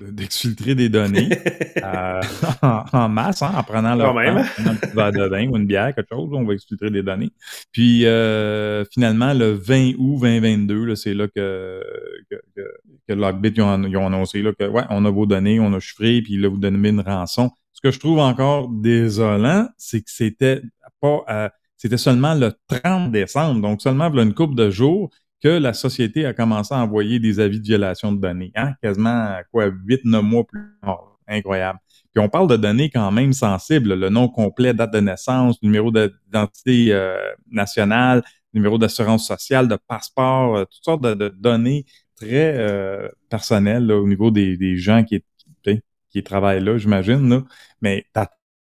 d'exfiltrer des données euh, en, en masse, hein, en prenant leur même. temps, un petit verre de vin ou une bière, quelque chose, on va exfiltrer des données. Puis euh, finalement, le 20 août 2022, là, c'est là que, que, que, que Logbit ils ont, ils ont annoncé là, que ouais, on a vos données, on a chiffré, puis là, vous donnez une rançon. Ce que je trouve encore désolant, c'est que c'était pas euh, c'était seulement le 30 décembre, donc seulement une couple de jours que la société a commencé à envoyer des avis de violation de données. Hein? Quasiment, quoi, 8-9 mois plus tard. Incroyable. Puis on parle de données quand même sensibles. Le nom complet, date de naissance, numéro d'identité euh, nationale, numéro d'assurance sociale, de passeport, euh, toutes sortes de, données très euh, personnelles là, au niveau des, gens qui, qui, qui travaillent là, j'imagine. Mais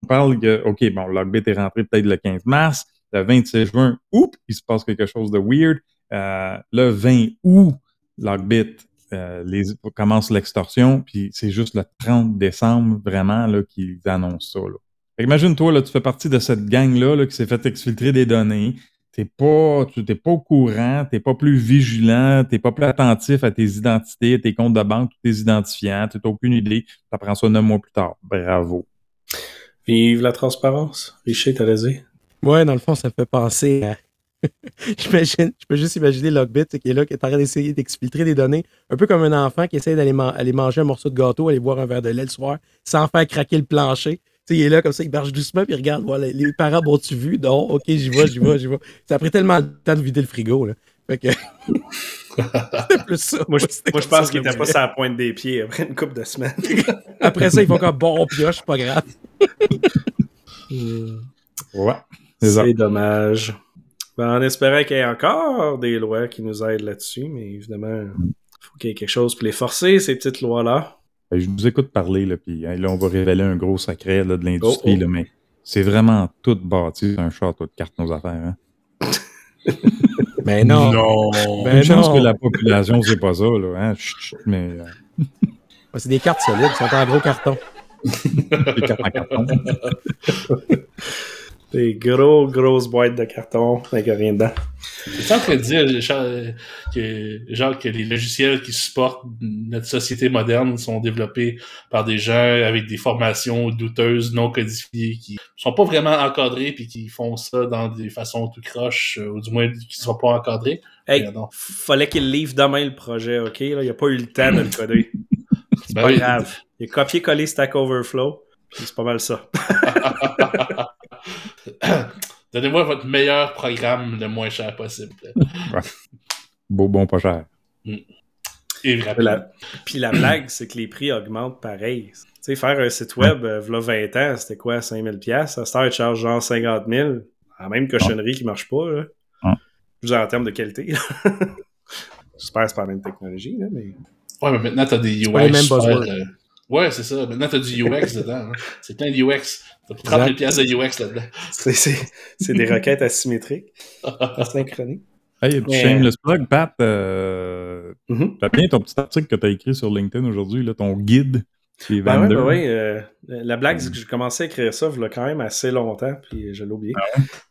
on parle que, OK, bon, Logbit est rentré peut-être le 15 mars, le 26 juin, oups, il se passe quelque chose de weird. Euh, le 20 août, Logbit euh, les, commence l'extorsion, puis c'est juste le 30 décembre vraiment là, qu'ils annoncent ça. Là. Imagine-toi, là, tu fais partie de cette gang-là là, qui s'est fait exfiltrer des données. T'es pas, tu t'es pas au courant, t'es pas plus vigilant, t'es pas plus attentif à tes identités, à tes comptes de banque, tous tes identifiants, t'as aucune idée. T'apprends ça neuf mois plus tard. Bravo. Vive la transparence. Richer, t'as raison. Ouais, dans le fond, ça me fait penser à. J'imagine, je peux juste imaginer Logbit qui est là, qui est en train d'essayer d'exfiltrer des données, un peu comme un enfant qui essaie d'aller man- aller manger un morceau de gâteau, aller boire un verre de lait le soir, sans faire craquer le plancher. Tu sais, il est là comme ça, il marche doucement, puis il regarde, voilà, les parents m'ont-tu vu? Non, ok, j'y vais, j'y vais, j'y vais. Ça a pris tellement de temps de vider le frigo, là. Fait que. C'était plus ça. Moi, je, moi, pense qu'il était pas sur la pointe des pieds après une couple de semaines. Après ça, ils font comme bon, on pioche, c'est pas grave. Ouais. C'est dommage. Ben, en espérant qu'il y ait encore des lois qui nous aident là-dessus, mais évidemment, il faut qu'il y ait quelque chose pour les forcer, ces petites lois-là. Ben, Je vous écoute parler, là, puis hein, là, on va révéler un gros secret là, de l'industrie, Oh, oh. là, mais c'est vraiment tout bâti sur un château de cartes, nos affaires. Hein? Mais non. Ben chance non. que la population, c'est pas ça, là. Hein? Chut, chut, mais euh, C'est des cartes solides, sont en gros carton. les cartes en carton. Des gros, grosses boîtes de carton avec rien dedans. Tu en train de dire, que, genre, que les logiciels qui supportent notre société moderne sont développés par des gens avec des formations douteuses, non codifiées, qui sont pas vraiment encadrés puis qui font ça dans des façons tout croche, euh, ou du moins qui sont pas encadrés. Hey, Regardons. fallait qu'il livre demain le projet, OK? Là, il a pas eu le temps de le coder. C'est Ben pas oui. grave. Il a copié-collé Stack Overflow, c'est pas mal ça. Donnez-moi votre meilleur programme le moins cher possible. Beau, bon, pas cher. Et rapide. La- Puis la blague, c'est que les prix augmentent pareil. Tu sais, faire un site web, euh, v'là 20 ans, c'était quoi, 5000 pièces À cette heure, ils chargent genre 50 000. La même cochonnerie qui marche pas, là. Ah. Dire, en termes de qualité. J'espère que c'est pas la même technologie, là, mais... Ouais, mais maintenant, t'as des mêmes super, euh, Ouais, c'est ça. Maintenant, t'as du UX dedans. hein. C'est plein de UX. T'as 30 000 pièces de UX là-dedans. C'est, c'est- c'est des requêtes asymétriques, asynchroniques. Hey, petit Mais- shameless plug, Pat. Euh, Mhm. T'as bien ton petit article que t'as écrit sur LinkedIn aujourd'hui, là, ton guide Ben ouais, ben ouais, euh, la blague, c'est que j'ai commencé à écrire ça il y a quand même assez longtemps, puis je l'ai oublié.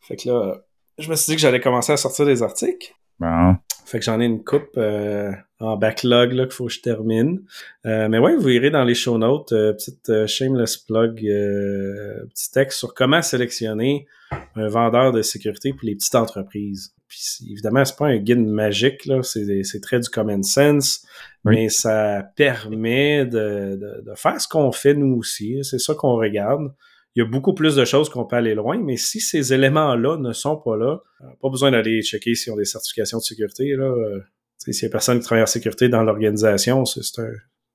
Fait que là, je me suis dit que j'allais commencer à sortir des articles. Bon. Fait que j'en ai une coupe euh, en backlog là, qu'il faut que je termine. Euh, mais ouais, vous irez dans les show notes, euh, petite euh, shameless plug, petit texte sur comment sélectionner un vendeur de sécurité pour les petites entreprises. Puis évidemment, c'est pas un guide magique, là, c'est, c'est très du common sense, Oui. mais ça permet de, de, de faire ce qu'on fait nous aussi. C'est ça qu'on regarde. Il y a beaucoup plus de choses qu'on peut aller loin, mais si ces éléments-là ne sont pas là, euh, pas besoin d'aller checker s'ils ont des certifications de sécurité. Là. Euh, S'il y a personne qui travaille en sécurité dans l'organisation, c'est c'est un,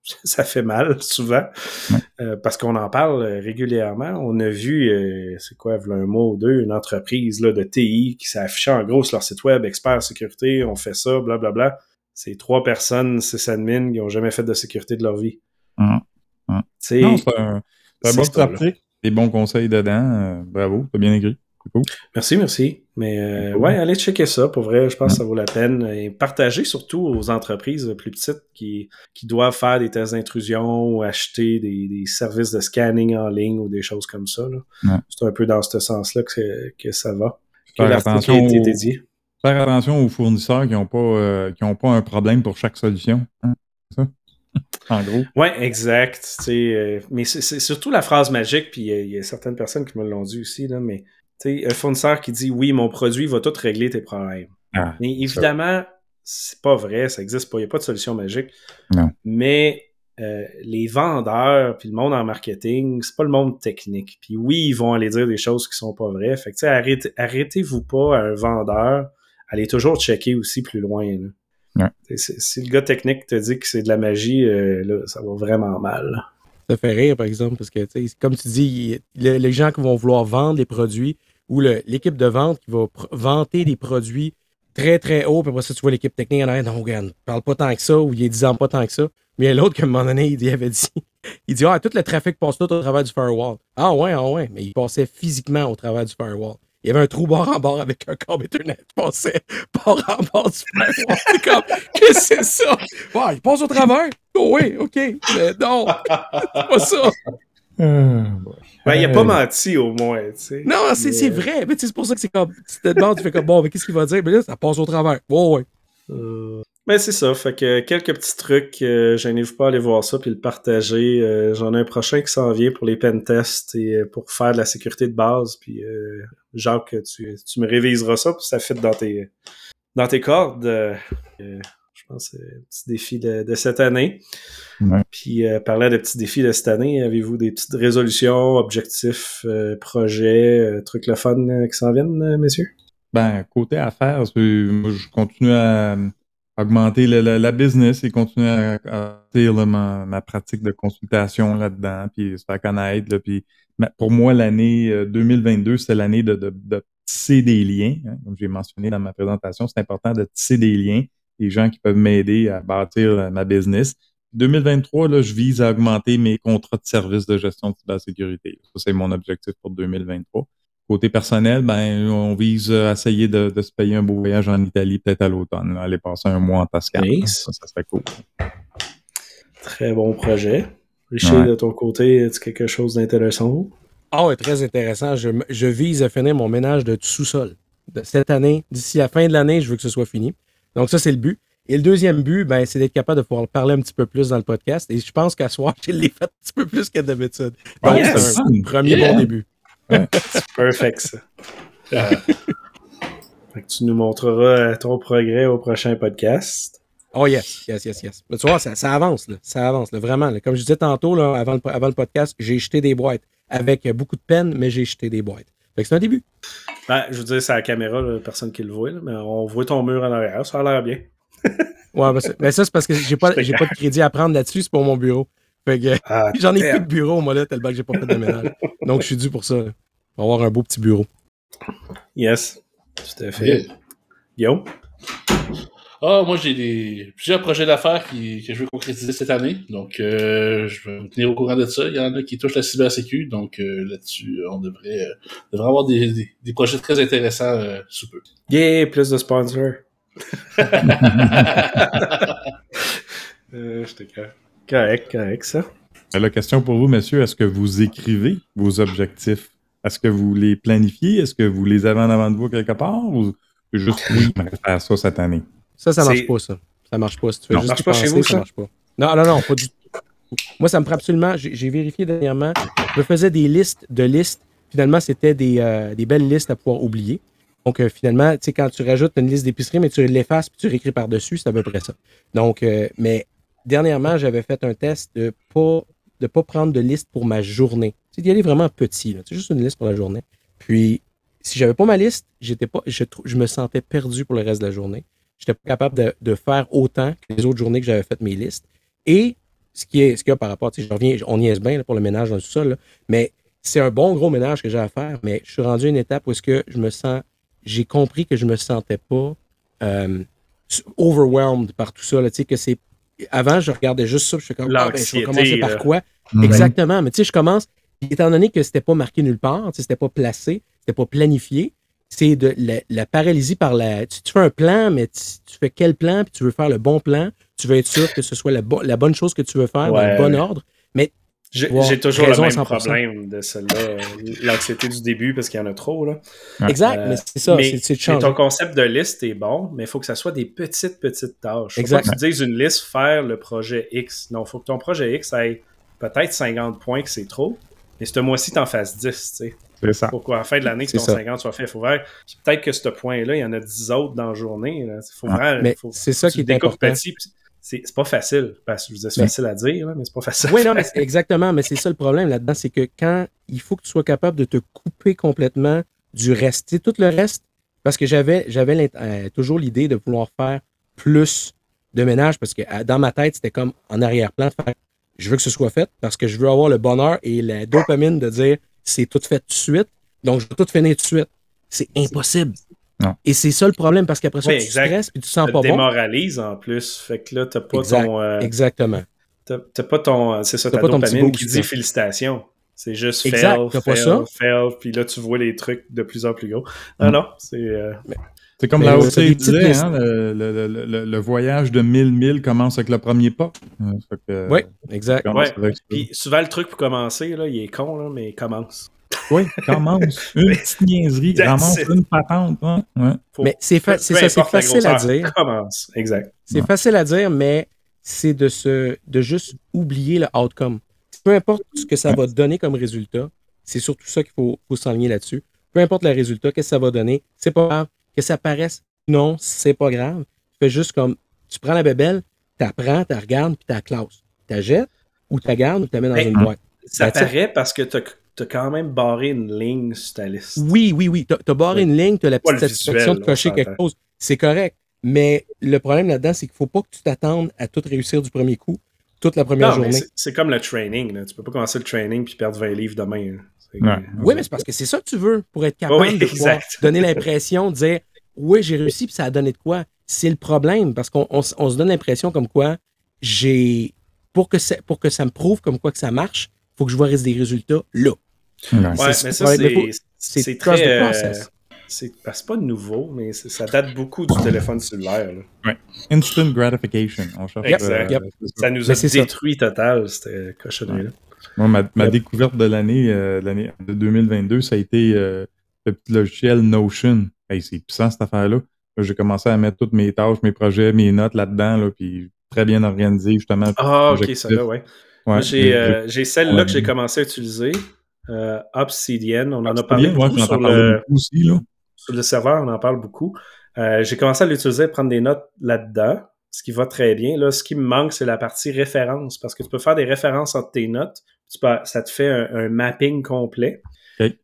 ça fait mal souvent euh, parce qu'on en parle régulièrement. On a vu, euh, c'est quoi, un mois ou deux, une entreprise là, de TI qui s'est affichée en gros sur leur site web, expert sécurité, on fait ça, blablabla. C'est trois personnes, six admins qui ont jamais fait de sécurité de leur vie. Non, c'est un, c'est un c'est bon article. Des bons conseils dedans. euh, bravo, t'as bien écrit. Merci, merci. Mais euh, ouais, allez checker ça. Pour vrai, je pense que ça vaut la peine. Et partager surtout aux entreprises plus petites qui, qui doivent faire des tests d'intrusion ou acheter des, des services de scanning en ligne ou des choses comme ça. Ouais. C'est un peu dans ce sens-là que, que ça va. Faire attention aux- dédié. Faire attention aux fournisseurs qui n'ont pas, euh, qui ont pas un problème pour chaque solution. hein, c'est ça? en gros. Ouais, exact. euh, mais c'est surtout la phrase magique, puis il y a certaines personnes qui me l'ont dit aussi, là, mais un fournisseur qui dit oui, mon produit va tout régler tes problèmes. Ah, Mais évidemment, c'est pas vrai, ça existe pas, il n'y a pas de solution magique. Non. Mais euh, les vendeurs, puis le monde en marketing, c'est pas le monde technique. Puis oui, ils vont aller dire des choses qui sont pas vraies. Fait que arrêtez, arrêtez-vous pas à un vendeur, allez toujours checker aussi plus loin. là. Ouais. Si le gars technique te dit que c'est de la magie, euh, là, ça va vraiment mal. Ça fait rire, par exemple, parce que, comme tu dis, le- les gens qui vont vouloir vendre des produits ou l'équipe de vente qui va vanter des produits très, très haut, puis après ça, tu vois l'équipe technique en arrière, non, regarde, parle pas tant que ça, ou il est disant pas tant que ça. Mais il y a l'autre, qu'à un moment donné, il dit- il avait dit, il dit, ah, tout le trafic passe tout au travers du firewall. Ah ouais, ah ouais, mais il passait physiquement au travers du firewall. Il y avait un trou bord en bord avec un câble Ethernet qui passait bord en bord du comme, qu'est-ce que c'est ça? Ouais, il passe au travers? Oh oui, OK. Mais non, c'est pas ça. Ben, il a pas menti au moins, tu sais. Non, c'est Mais, c'est euh, vrai. Mais tu sais, c'est pour ça que c'est comme. Tu te demandes, tu fais comme bon, mais qu'est-ce qu'il va dire? Mais là, ça passe au travers. Ouais, ouais. Euh, Ben c'est ça, fait que quelques petits trucs, euh, gênez-vous pas à aller voir ça puis le partager. Euh, J'en ai un prochain qui s'en vient pour les pen tests et euh, pour faire de la sécurité de base. Puis euh, Jacques, tu, tu me réviseras ça puis ça fit dans tes dans tes cordes. Euh, euh, je pense que c'est un petit défi de, de cette année. Ouais. Puis euh, parlant de petits défis de cette année, avez-vous des petites résolutions, objectifs, euh, projets, euh, trucs le fun euh, qui s'en viennent, euh, messieurs? Ben, côté affaires, moi, je continue à euh, augmenter le- le- la business et continuer à, à là, ma, ma pratique de consultation là-dedans, puis se faire connaître. Là, puis pour moi, l'année euh, 2022, c'est l'année de, de, de tisser des liens. hein. Comme j'ai mentionné dans ma présentation, c'est important de tisser des liens, des gens qui peuvent m'aider à bâtir euh, ma business. 2023, là, je vise à augmenter mes contrats de services de gestion de cybersécurité. Ça, c'est mon objectif pour 2023. Côté personnel, ben, on vise à essayer de, de se payer un beau voyage en Italie, peut-être à l'automne. Aller passer un mois en Toscane. Nice. Ça, ça serait cool. Très bon projet. Richard, Ouais. de ton côté, as-tu quelque chose d'intéressant? Ah ouais, très intéressant. Je, vise à finir mon ménage de sous-sol. Cette année, d'ici la fin de l'année, je veux que ce soit fini. Donc, ça, c'est le but. Et le deuxième but, ben, c'est d'être capable de pouvoir parler un petit peu plus dans le podcast. Et je pense qu'à soir, je l'ai fait un petit peu plus que d'habitude. Donc, Ouais, c'est c'est un premier Yeah. bon début. Perfect, ça. Euh, Fait que tu nous montreras euh, ton progrès au prochain podcast. Oh yes, yes, yes, yes. Mais tu vois, ça, ça avance, là. Ça avance, là, vraiment. là. Comme je disais tantôt, là, avant, le, avant le podcast, j'ai jeté des boîtes. Avec euh, beaucoup de peine, mais j'ai jeté des boîtes. Fait que c'est un début. Ben, je veux dire, c'est à la caméra, là, personne qui le voit, là, mais on voit ton mur en arrière, ça a l'air bien. Ouais, ben, c'est- mais ça, c'est parce que j'ai pas, j'ai pas de crédit à prendre là-dessus, c'est pour mon bureau. Fait que Ah, j'en ai plus de bureau, moi, là, tellement que j'ai pas fait de ménage. Donc, je suis dû pour ça. là. On va avoir un beau petit bureau. Yes, tout à fait. yeah. Ah, moi, j'ai des plusieurs projets d'affaires qui, que je veux concrétiser cette année. Donc, euh, je vais vous tenir au courant de ça. Il y en a qui touchent la cybersécu. Donc, euh, là-dessus, on devrait, euh, devrait avoir des, des, des projets très intéressants euh, sous peu. Yeah, plus de sponsors. euh, J'étais correct. Correct, correct, ça. La question pour vous, messieurs, est-ce que vous écrivez vos objectifs? Est-ce que vous les planifiez? Est-ce que vous les avez en avant de vous quelque part? Ou juste oui, j'aimerais faire ça cette année? Ça, ça marche pas, ça. Ça marche pas. Si tu veux Non, juste marche pas chez vous, ça ça? marche pas. Non, non, non, pas du tout. Moi, ça me prend absolument. J'ai vérifié dernièrement. Je me faisais des listes de listes. Finalement, c'était des, euh, des belles listes à pouvoir oublier. Donc, euh, finalement, tu sais, quand tu rajoutes une liste d'épicerie, mais tu l'effaces puis tu réécris par-dessus, c'est à peu près ça. Donc, euh, mais dernièrement, j'avais fait un test de pas de pas prendre de liste pour ma journée. C'est d'y aller vraiment petit. là. C'est juste une liste pour la journée. Puis, si j'avais pas ma liste, j'étais pas, je, je me sentais perdu pour le reste de la journée. J'étais pas capable de, de faire autant que les autres journées que j'avais fait mes listes. Et ce qui est, ce qu'il y a par rapport, tu sais, je reviens, on y est bien là, pour le ménage dans le sous-sol, là, mais c'est un bon gros ménage que j'ai à faire, mais je suis rendu à une étape où est-ce que je me sens, j'ai compris que je me sentais pas euh, overwhelmed par tout ça, là, tu sais, que c'est, avant, je regardais juste ça, puis je fais comme, ah, ben, je vais commencer par quoi? Mhm. Exactement, mais tu sais, je commence, étant donné que c'était pas marqué nulle part, tu sais, c'était pas placé, c'était pas planifié. C'est de la, la paralysie par la. Tu, tu fais un plan, mais tu, tu fais quel plan, puis tu veux faire le bon plan? Tu veux être sûr que ce soit la, bo- la bonne chose que tu veux faire dans le bon ordre? Ouais, j'ai toujours le raison à même 100%. problème de celle-là. L'anxiété du début parce qu'il y en a trop. Là. Ouais. Exact, Euh, mais c'est ça, mais, mais ton concept de liste est bon, mais il faut que ça soit des petites, petites tâches. Faut Exact. pas que tu dises une liste, faire le projet X. Non, il faut que ton projet X ait peut-être 50 points que c'est trop, mais ce mois-ci, t'en fasses 10. tu sais. Ça. Pour qu'à la fin de l'année, que ton ça. 50 soit fait. Faut voir. Puis Peut-être que ce point-là, il y en a 10 autres dans la journée. là. Faut Ah, faut, c'est ça qui est important. C'est pas facile. Parce que je vous c'est facile à dire, là, mais c'est pas facile. Oui, non, mais faire. exactement, mais c'est ça le problème là-dedans, c'est que quand il faut que tu sois capable de te couper complètement du reste, tout le reste, parce que j'avais euh, toujours l'idée de vouloir faire plus de ménage, parce que euh, dans ma tête, c'était comme en arrière-plan, de faire, je veux que ce soit fait, parce que je veux avoir le bonheur et la dopamine de dire, c'est tout fait tout de suite, donc je veux tout finir tout de suite. C'est impossible. Non. Et c'est ça le problème, parce qu'après ça, Oui, tu exact. stresses, puis tu te sens Ça pas te bon. démoralise en plus. Fait que là, t'as pas Exact. ton. euh, Exactement. T'as pas ton. euh, C'est ça, T'as ta pas ton petit dopamine qui dit félicitations. C'est juste Exact, fail, t'as pas fail, ça. fail, puis là, tu vois les trucs de plus en plus gros. Non, Mm. non, c'est. euh, C'est comme Mais la petites disait, hein, le, le- le- le- le voyage de 1000 milles commence avec le premier pas. Euh, que, Oui, exact. Ouais. Puis souvent, le truc pour commencer, là, il est con, là, mais il commence. Oui, commence. Une petite niaiserie, commence it. une patente. hein, ouais. Faut- Mais c'est fa- c'est ça, facile à dire. Commence, exact. C'est Ouais. facile à dire, mais c'est de se de juste oublier le outcome. Peu importe ce que ça va donner comme résultat, c'est surtout ça qu'il faut, faut s'enligner là-dessus. Peu importe le résultat, qu'est-ce que ça va donner, c'est pas grave. Que ça paraisse, non, c'est pas grave. Tu fais juste comme, tu prends la bébelle, t'apprends, tu regardes, puis tu classe. Tu jettes, ou tu gardes, ou tu mets dans Ben, une boîte. Ça it. paraît parce que t'as as quand même barré une ligne sur ta liste. Oui, oui, oui. Tu as, barré une ligne, tu as la petite satisfaction visuel, de cocher quelque chose. C'est correct. Mais le problème là-dedans, c'est qu'il ne faut pas que tu t'attendes à tout réussir du premier coup, toute la première Non, journée. c'est- comme le training. Là. Tu peux pas commencer le training puis perdre 20 livres demain. là. Ouais. Oui, mais c'est parce que c'est ça que tu veux pour être capable Oui, de pouvoir donner l'impression de dire Oui, j'ai réussi, puis ça a donné de quoi. C'est le problème, parce qu'on on s- on se donne l'impression comme quoi j'ai. Pour que, ça, pour que ça me prouve comme quoi que ça marche, il faut que je vois des résultats là. Ouais. Ouais, c'est- mais ça, c'est très. euh, c'est c'est pas nouveau, mais c'est- ça date beaucoup du téléphone cellulaire. là. Instant gratification. On cherche, Exact. Yep. c'est ça. Ça nous Mais a ça. détruit total, cette cochonnerie-là. Moi, ma, découverte de l'année euh, de l'année de 2022, ça a été euh, le petit logiciel Notion. Hey, c'est puissant cette affaire-là. Là, J'ai commencé à mettre toutes mes tâches, mes projets, mes notes là-dedans, là, puis très bien organisé, justement. Ah, ok, ça là, ouais. J'ai euh, celle-là que j'ai commencé à utiliser. euh, Obsidian. On en a parlé beaucoup sur le, beaucoup aussi, là. sur le serveur, on en parle beaucoup. J'ai commencé à l'utiliser, prendre des notes là-dedans, ce qui va très bien. Là, ce qui me manque, c'est la partie référence, parce que tu peux faire des références entre tes notes. Tu peux- ça te fait un, un mapping complet.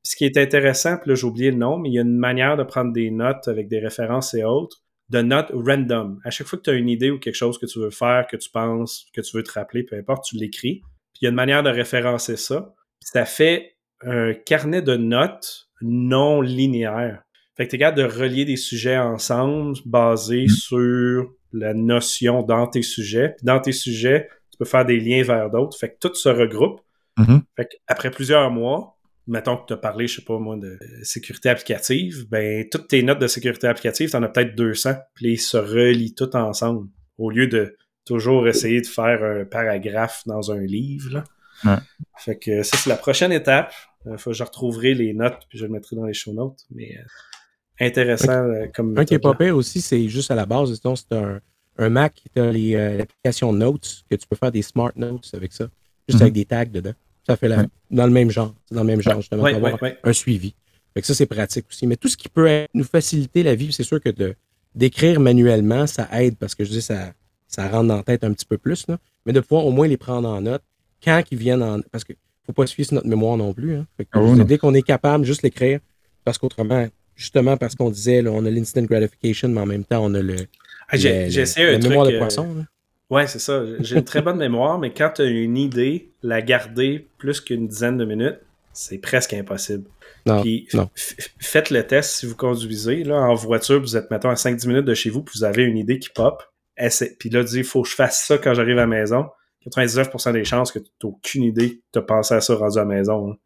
Ce qui est intéressant, puis là j'ai oublié le nom, mais il y a une manière de prendre des notes avec des références et autres, de notes random. À chaque fois que tu as une idée ou quelque chose que tu veux faire, que tu penses, que tu veux te rappeler, peu importe, tu l'écris. Puis il y a une manière de référencer ça. Ça fait un carnet de notes non linéaire. Fait que tu es capable de relier des sujets ensemble basés sur la notion dans tes sujets. Puis dans tes sujets, tu peux faire des liens vers d'autres. Fait que tout se regroupe. Mhm. Fait qu'après plusieurs mois, mettons que tu as parlé, je sais pas moi, de euh, sécurité applicative, ben toutes tes notes de sécurité applicative, tu en as peut-être 200, puis ils se relient toutes ensemble. Au lieu de toujours essayer de faire un paragraphe dans un livre. là. Ouais. Fait que ça, c'est la prochaine étape. Euh, faut que je retrouverai les notes, puis je le mettrai dans les show notes. Mais euh, intéressant comme Un qui est pas pire aussi, c'est juste à la base, sinon c'est un, un Mac qui a les, euh, l'application Notes, que tu peux faire des smart notes avec ça, juste Mhm. avec des tags dedans. Ça fait la, Ouais. dans le même genre. C'est dans le même genre, justement, Ouais, avoir ouais, ouais. un suivi. Fait que ça, c'est pratique aussi. Mais tout ce qui peut être- nous faciliter la vie, c'est sûr que de d'écrire manuellement, ça aide parce que je dis ça, ça rentre dans la tête un petit peu plus. Là. Mais de pouvoir au moins les prendre en note quand ils viennent en. Parce qu'il ne faut pas se fier sur notre mémoire non plus. Hein. Fait que, Ah non. dès qu'on est capable, juste l'écrire, parce qu'autrement, justement parce qu'on disait, là, on a l'instant gratification, mais en même temps, on a le, Ah, j'ai le- j'ai le- essayé la un truc. mémoire de euh, poisson. là. Ouais, c'est ça. J'ai une très bonne mémoire, mais quand tu as une idée, la garder plus qu'une dizaine de minutes, c'est presque impossible. Non, Puis non. faites le test si vous conduisez. Là, en voiture, vous êtes, mettons, à 5-10 minutes de chez vous, puis vous avez une idée qui pop. Essa- Puis là, il faut que je fasse ça quand j'arrive à la maison. 99% des chances que tu n'as aucune idée que tu as pensé à ça rendu à la maison. hein.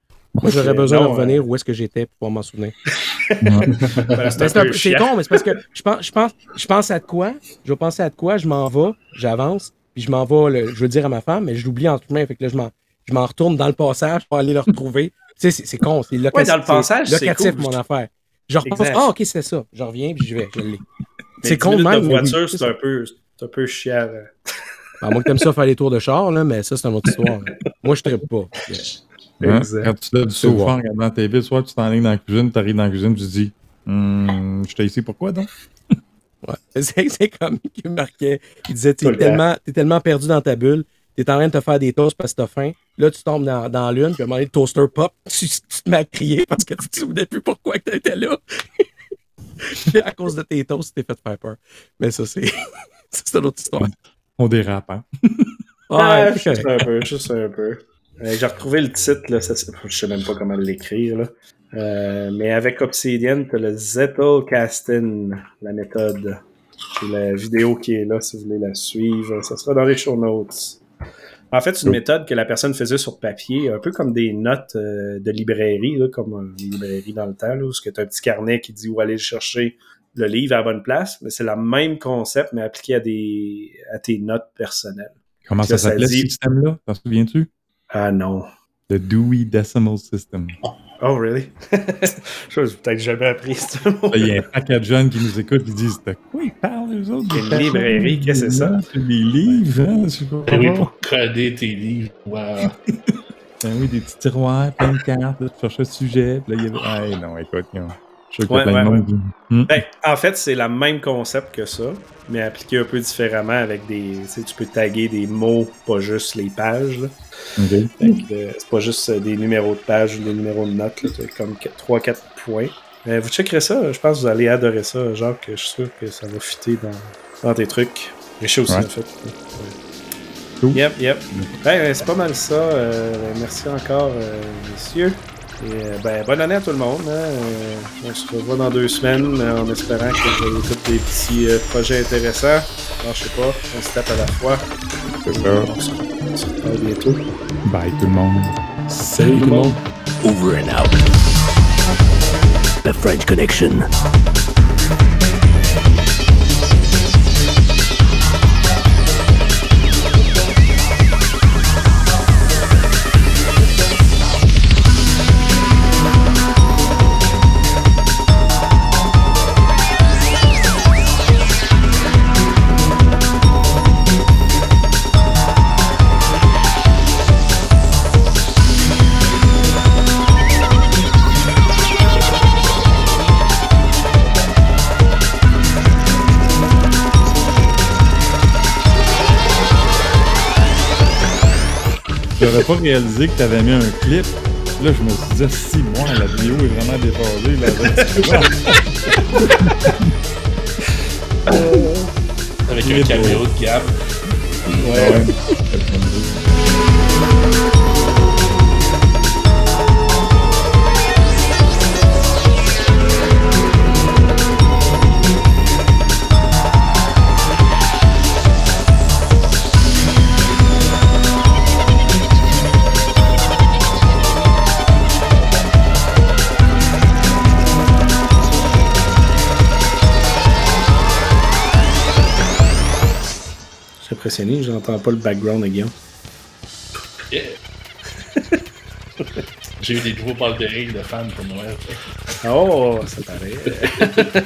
Moi, j'aurais besoin de non, revenir où est-ce que j'étais pour pouvoir m'en souvenir. Ben, c'est con, mais c'est parce que je pense, je pense, je pense à de quoi, je vais penser à de quoi, je m'en vais, j'avance, puis je m'en vais, le- je veux dire à ma femme, mais je l'oublie en chemin, fait que là, je m'en, je m'en retourne dans le passage pour aller le retrouver. tu sais, c'est, c'est con, c'est locatif. Ouais, dans le passage, c'est locatif, cool. mon affaire. Je repense, ah, ok, c'est ça. Je reviens, puis je vais, je l'ai. C'est 10 con, même. de oui, voiture, c'est un peu, c'est un peu chiant. là. À moins que t'aimes ça faire les tours de char, là, mais ça, c'est une autre histoire. Moi, je trippe pas. Hein? Exact. Quand tu te lèves du sofa en regardant la TV, le soir, tu t'enlignes dans la cuisine, tu arrives dans la cuisine, tu te dis Hum, J'étais ici pourquoi donc? Ouais. C'est, comme il marquait. Il disait, t'es le tellement, t'es tellement perdu dans ta bulle, t'es en train de te faire des toasts parce que t'as faim. Là, tu tombes dans, dans l'une, puis à un moment donné, le toaster pop, tu, tu te mets à crier parce que tu te souvenais plus pourquoi que t'étais là. À cause de tes toasts, tu t'es fait faire peur. Mais ça, c'est, ça, c'est une autre histoire. On dérape, hein? Ah, Ouais, c'est juste correct. un peu, juste un peu. Euh, J'ai retrouvé le titre, là, ça, je sais même pas comment l'écrire, là. Euh, mais avec Obsidian, t'as le Zettelkasten, la méthode. C'est la vidéo qui est là si vous voulez la suivre. Ça sera dans les show notes. En fait, c'est une méthode que la personne faisait sur papier, un peu comme des notes euh, de librairie, là, comme une librairie dans le temps, là, où tu as un petit carnet qui dit où aller chercher le livre à la bonne place. Mais c'est le même concept, mais appliqué à, des, à tes notes personnelles. Comment ça s'appelait ce système-là? T'en souviens-tu? Ah non. Le Dewey Decimal System. Oh, really? Je j'ai peut-être jamais appris ce mot. Là, Il y a un paquet de jeunes qui nous écoutent qui disent De quoi ils parlent, eux autres? Une Des librairie, qu'est-ce que c'est ça? C'est des livres, hein je sais pas. Eh oui, pour coder tes livres. Wow. Ben oui, des petits tiroirs, plein de cartes, tu cherches un sujet, puis là, il y a. Ah, non, écoute, non. Je Ouais, Hmm? Ben, en fait, c'est le même concept que ça, mais appliqué un peu différemment avec des. Tu sais, tu peux taguer des mots, pas juste les pages. là. Ok. Fait que, euh, c'est pas juste euh, des numéros de pages ou des numéros de notes. là. Comme 3-4 points. Euh, vous checkerez ça. Je pense que vous allez adorer ça. Genre que je suis sûr que ça va fitter dans, dans tes trucs. Richer aussi, en fait. Cool. Yep, yep. Ben, c'est pas mal ça. Euh, merci encore, messieurs. Et euh, ben, bonne année à tout le monde. hein. Euh, on se revoit dans deux semaines euh, en espérant que vous avez tous des petits euh, projets intéressants. Alors, je sais pas, on se tape à la fois. C'est ça. On se, on se reparle bientôt. Bye tout le monde. Salut tout le monde. Over and out. The French Connection. J'aurais pas réalisé que t'avais mis un clip. Là, je me suis dit, si, moi, la vidéo est vraiment déphasée. Là, Avec un caméo de Gap. ouais. Je impressionné, j'entends pas le background de Guillaume. Yeah. J'ai eu des nouveaux balles de rire de fans pour Noël. Oh, ça paraît.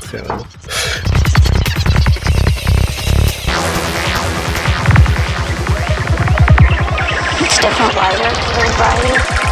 Très bien. It's different lighter,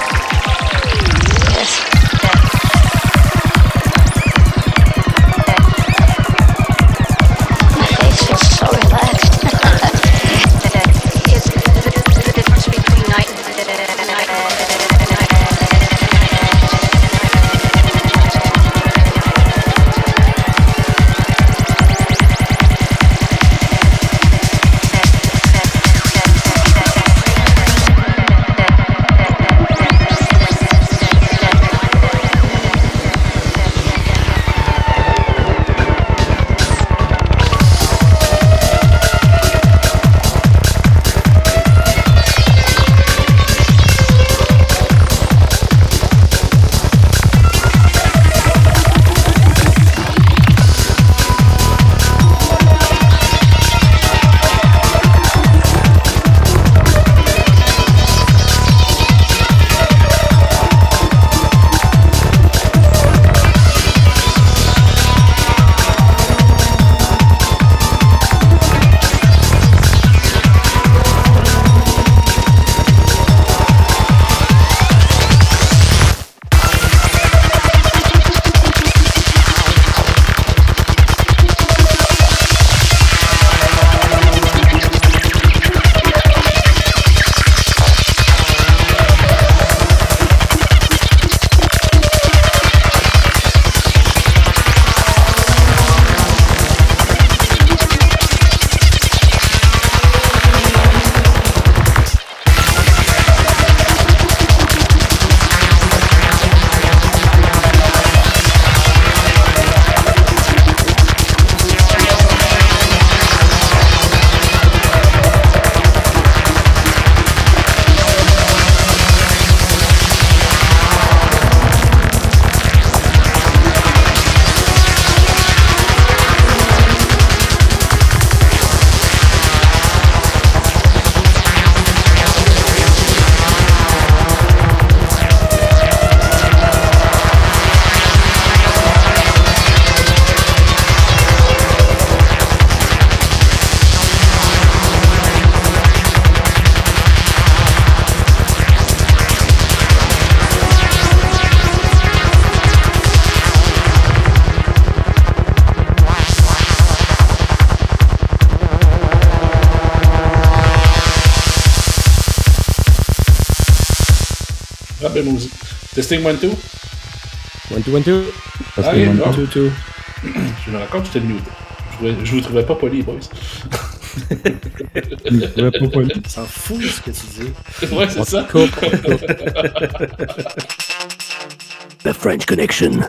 Testing 1, 2. One, two, one, two. Parce Ah, que oui, moi, bon. Tout, tout. Je me rends compte que j'étais mute. Je, vous trouvais pas poli, boys. je pas poli. S'en fout de ce que tu dis. ouais, c'est ça. The French Connection.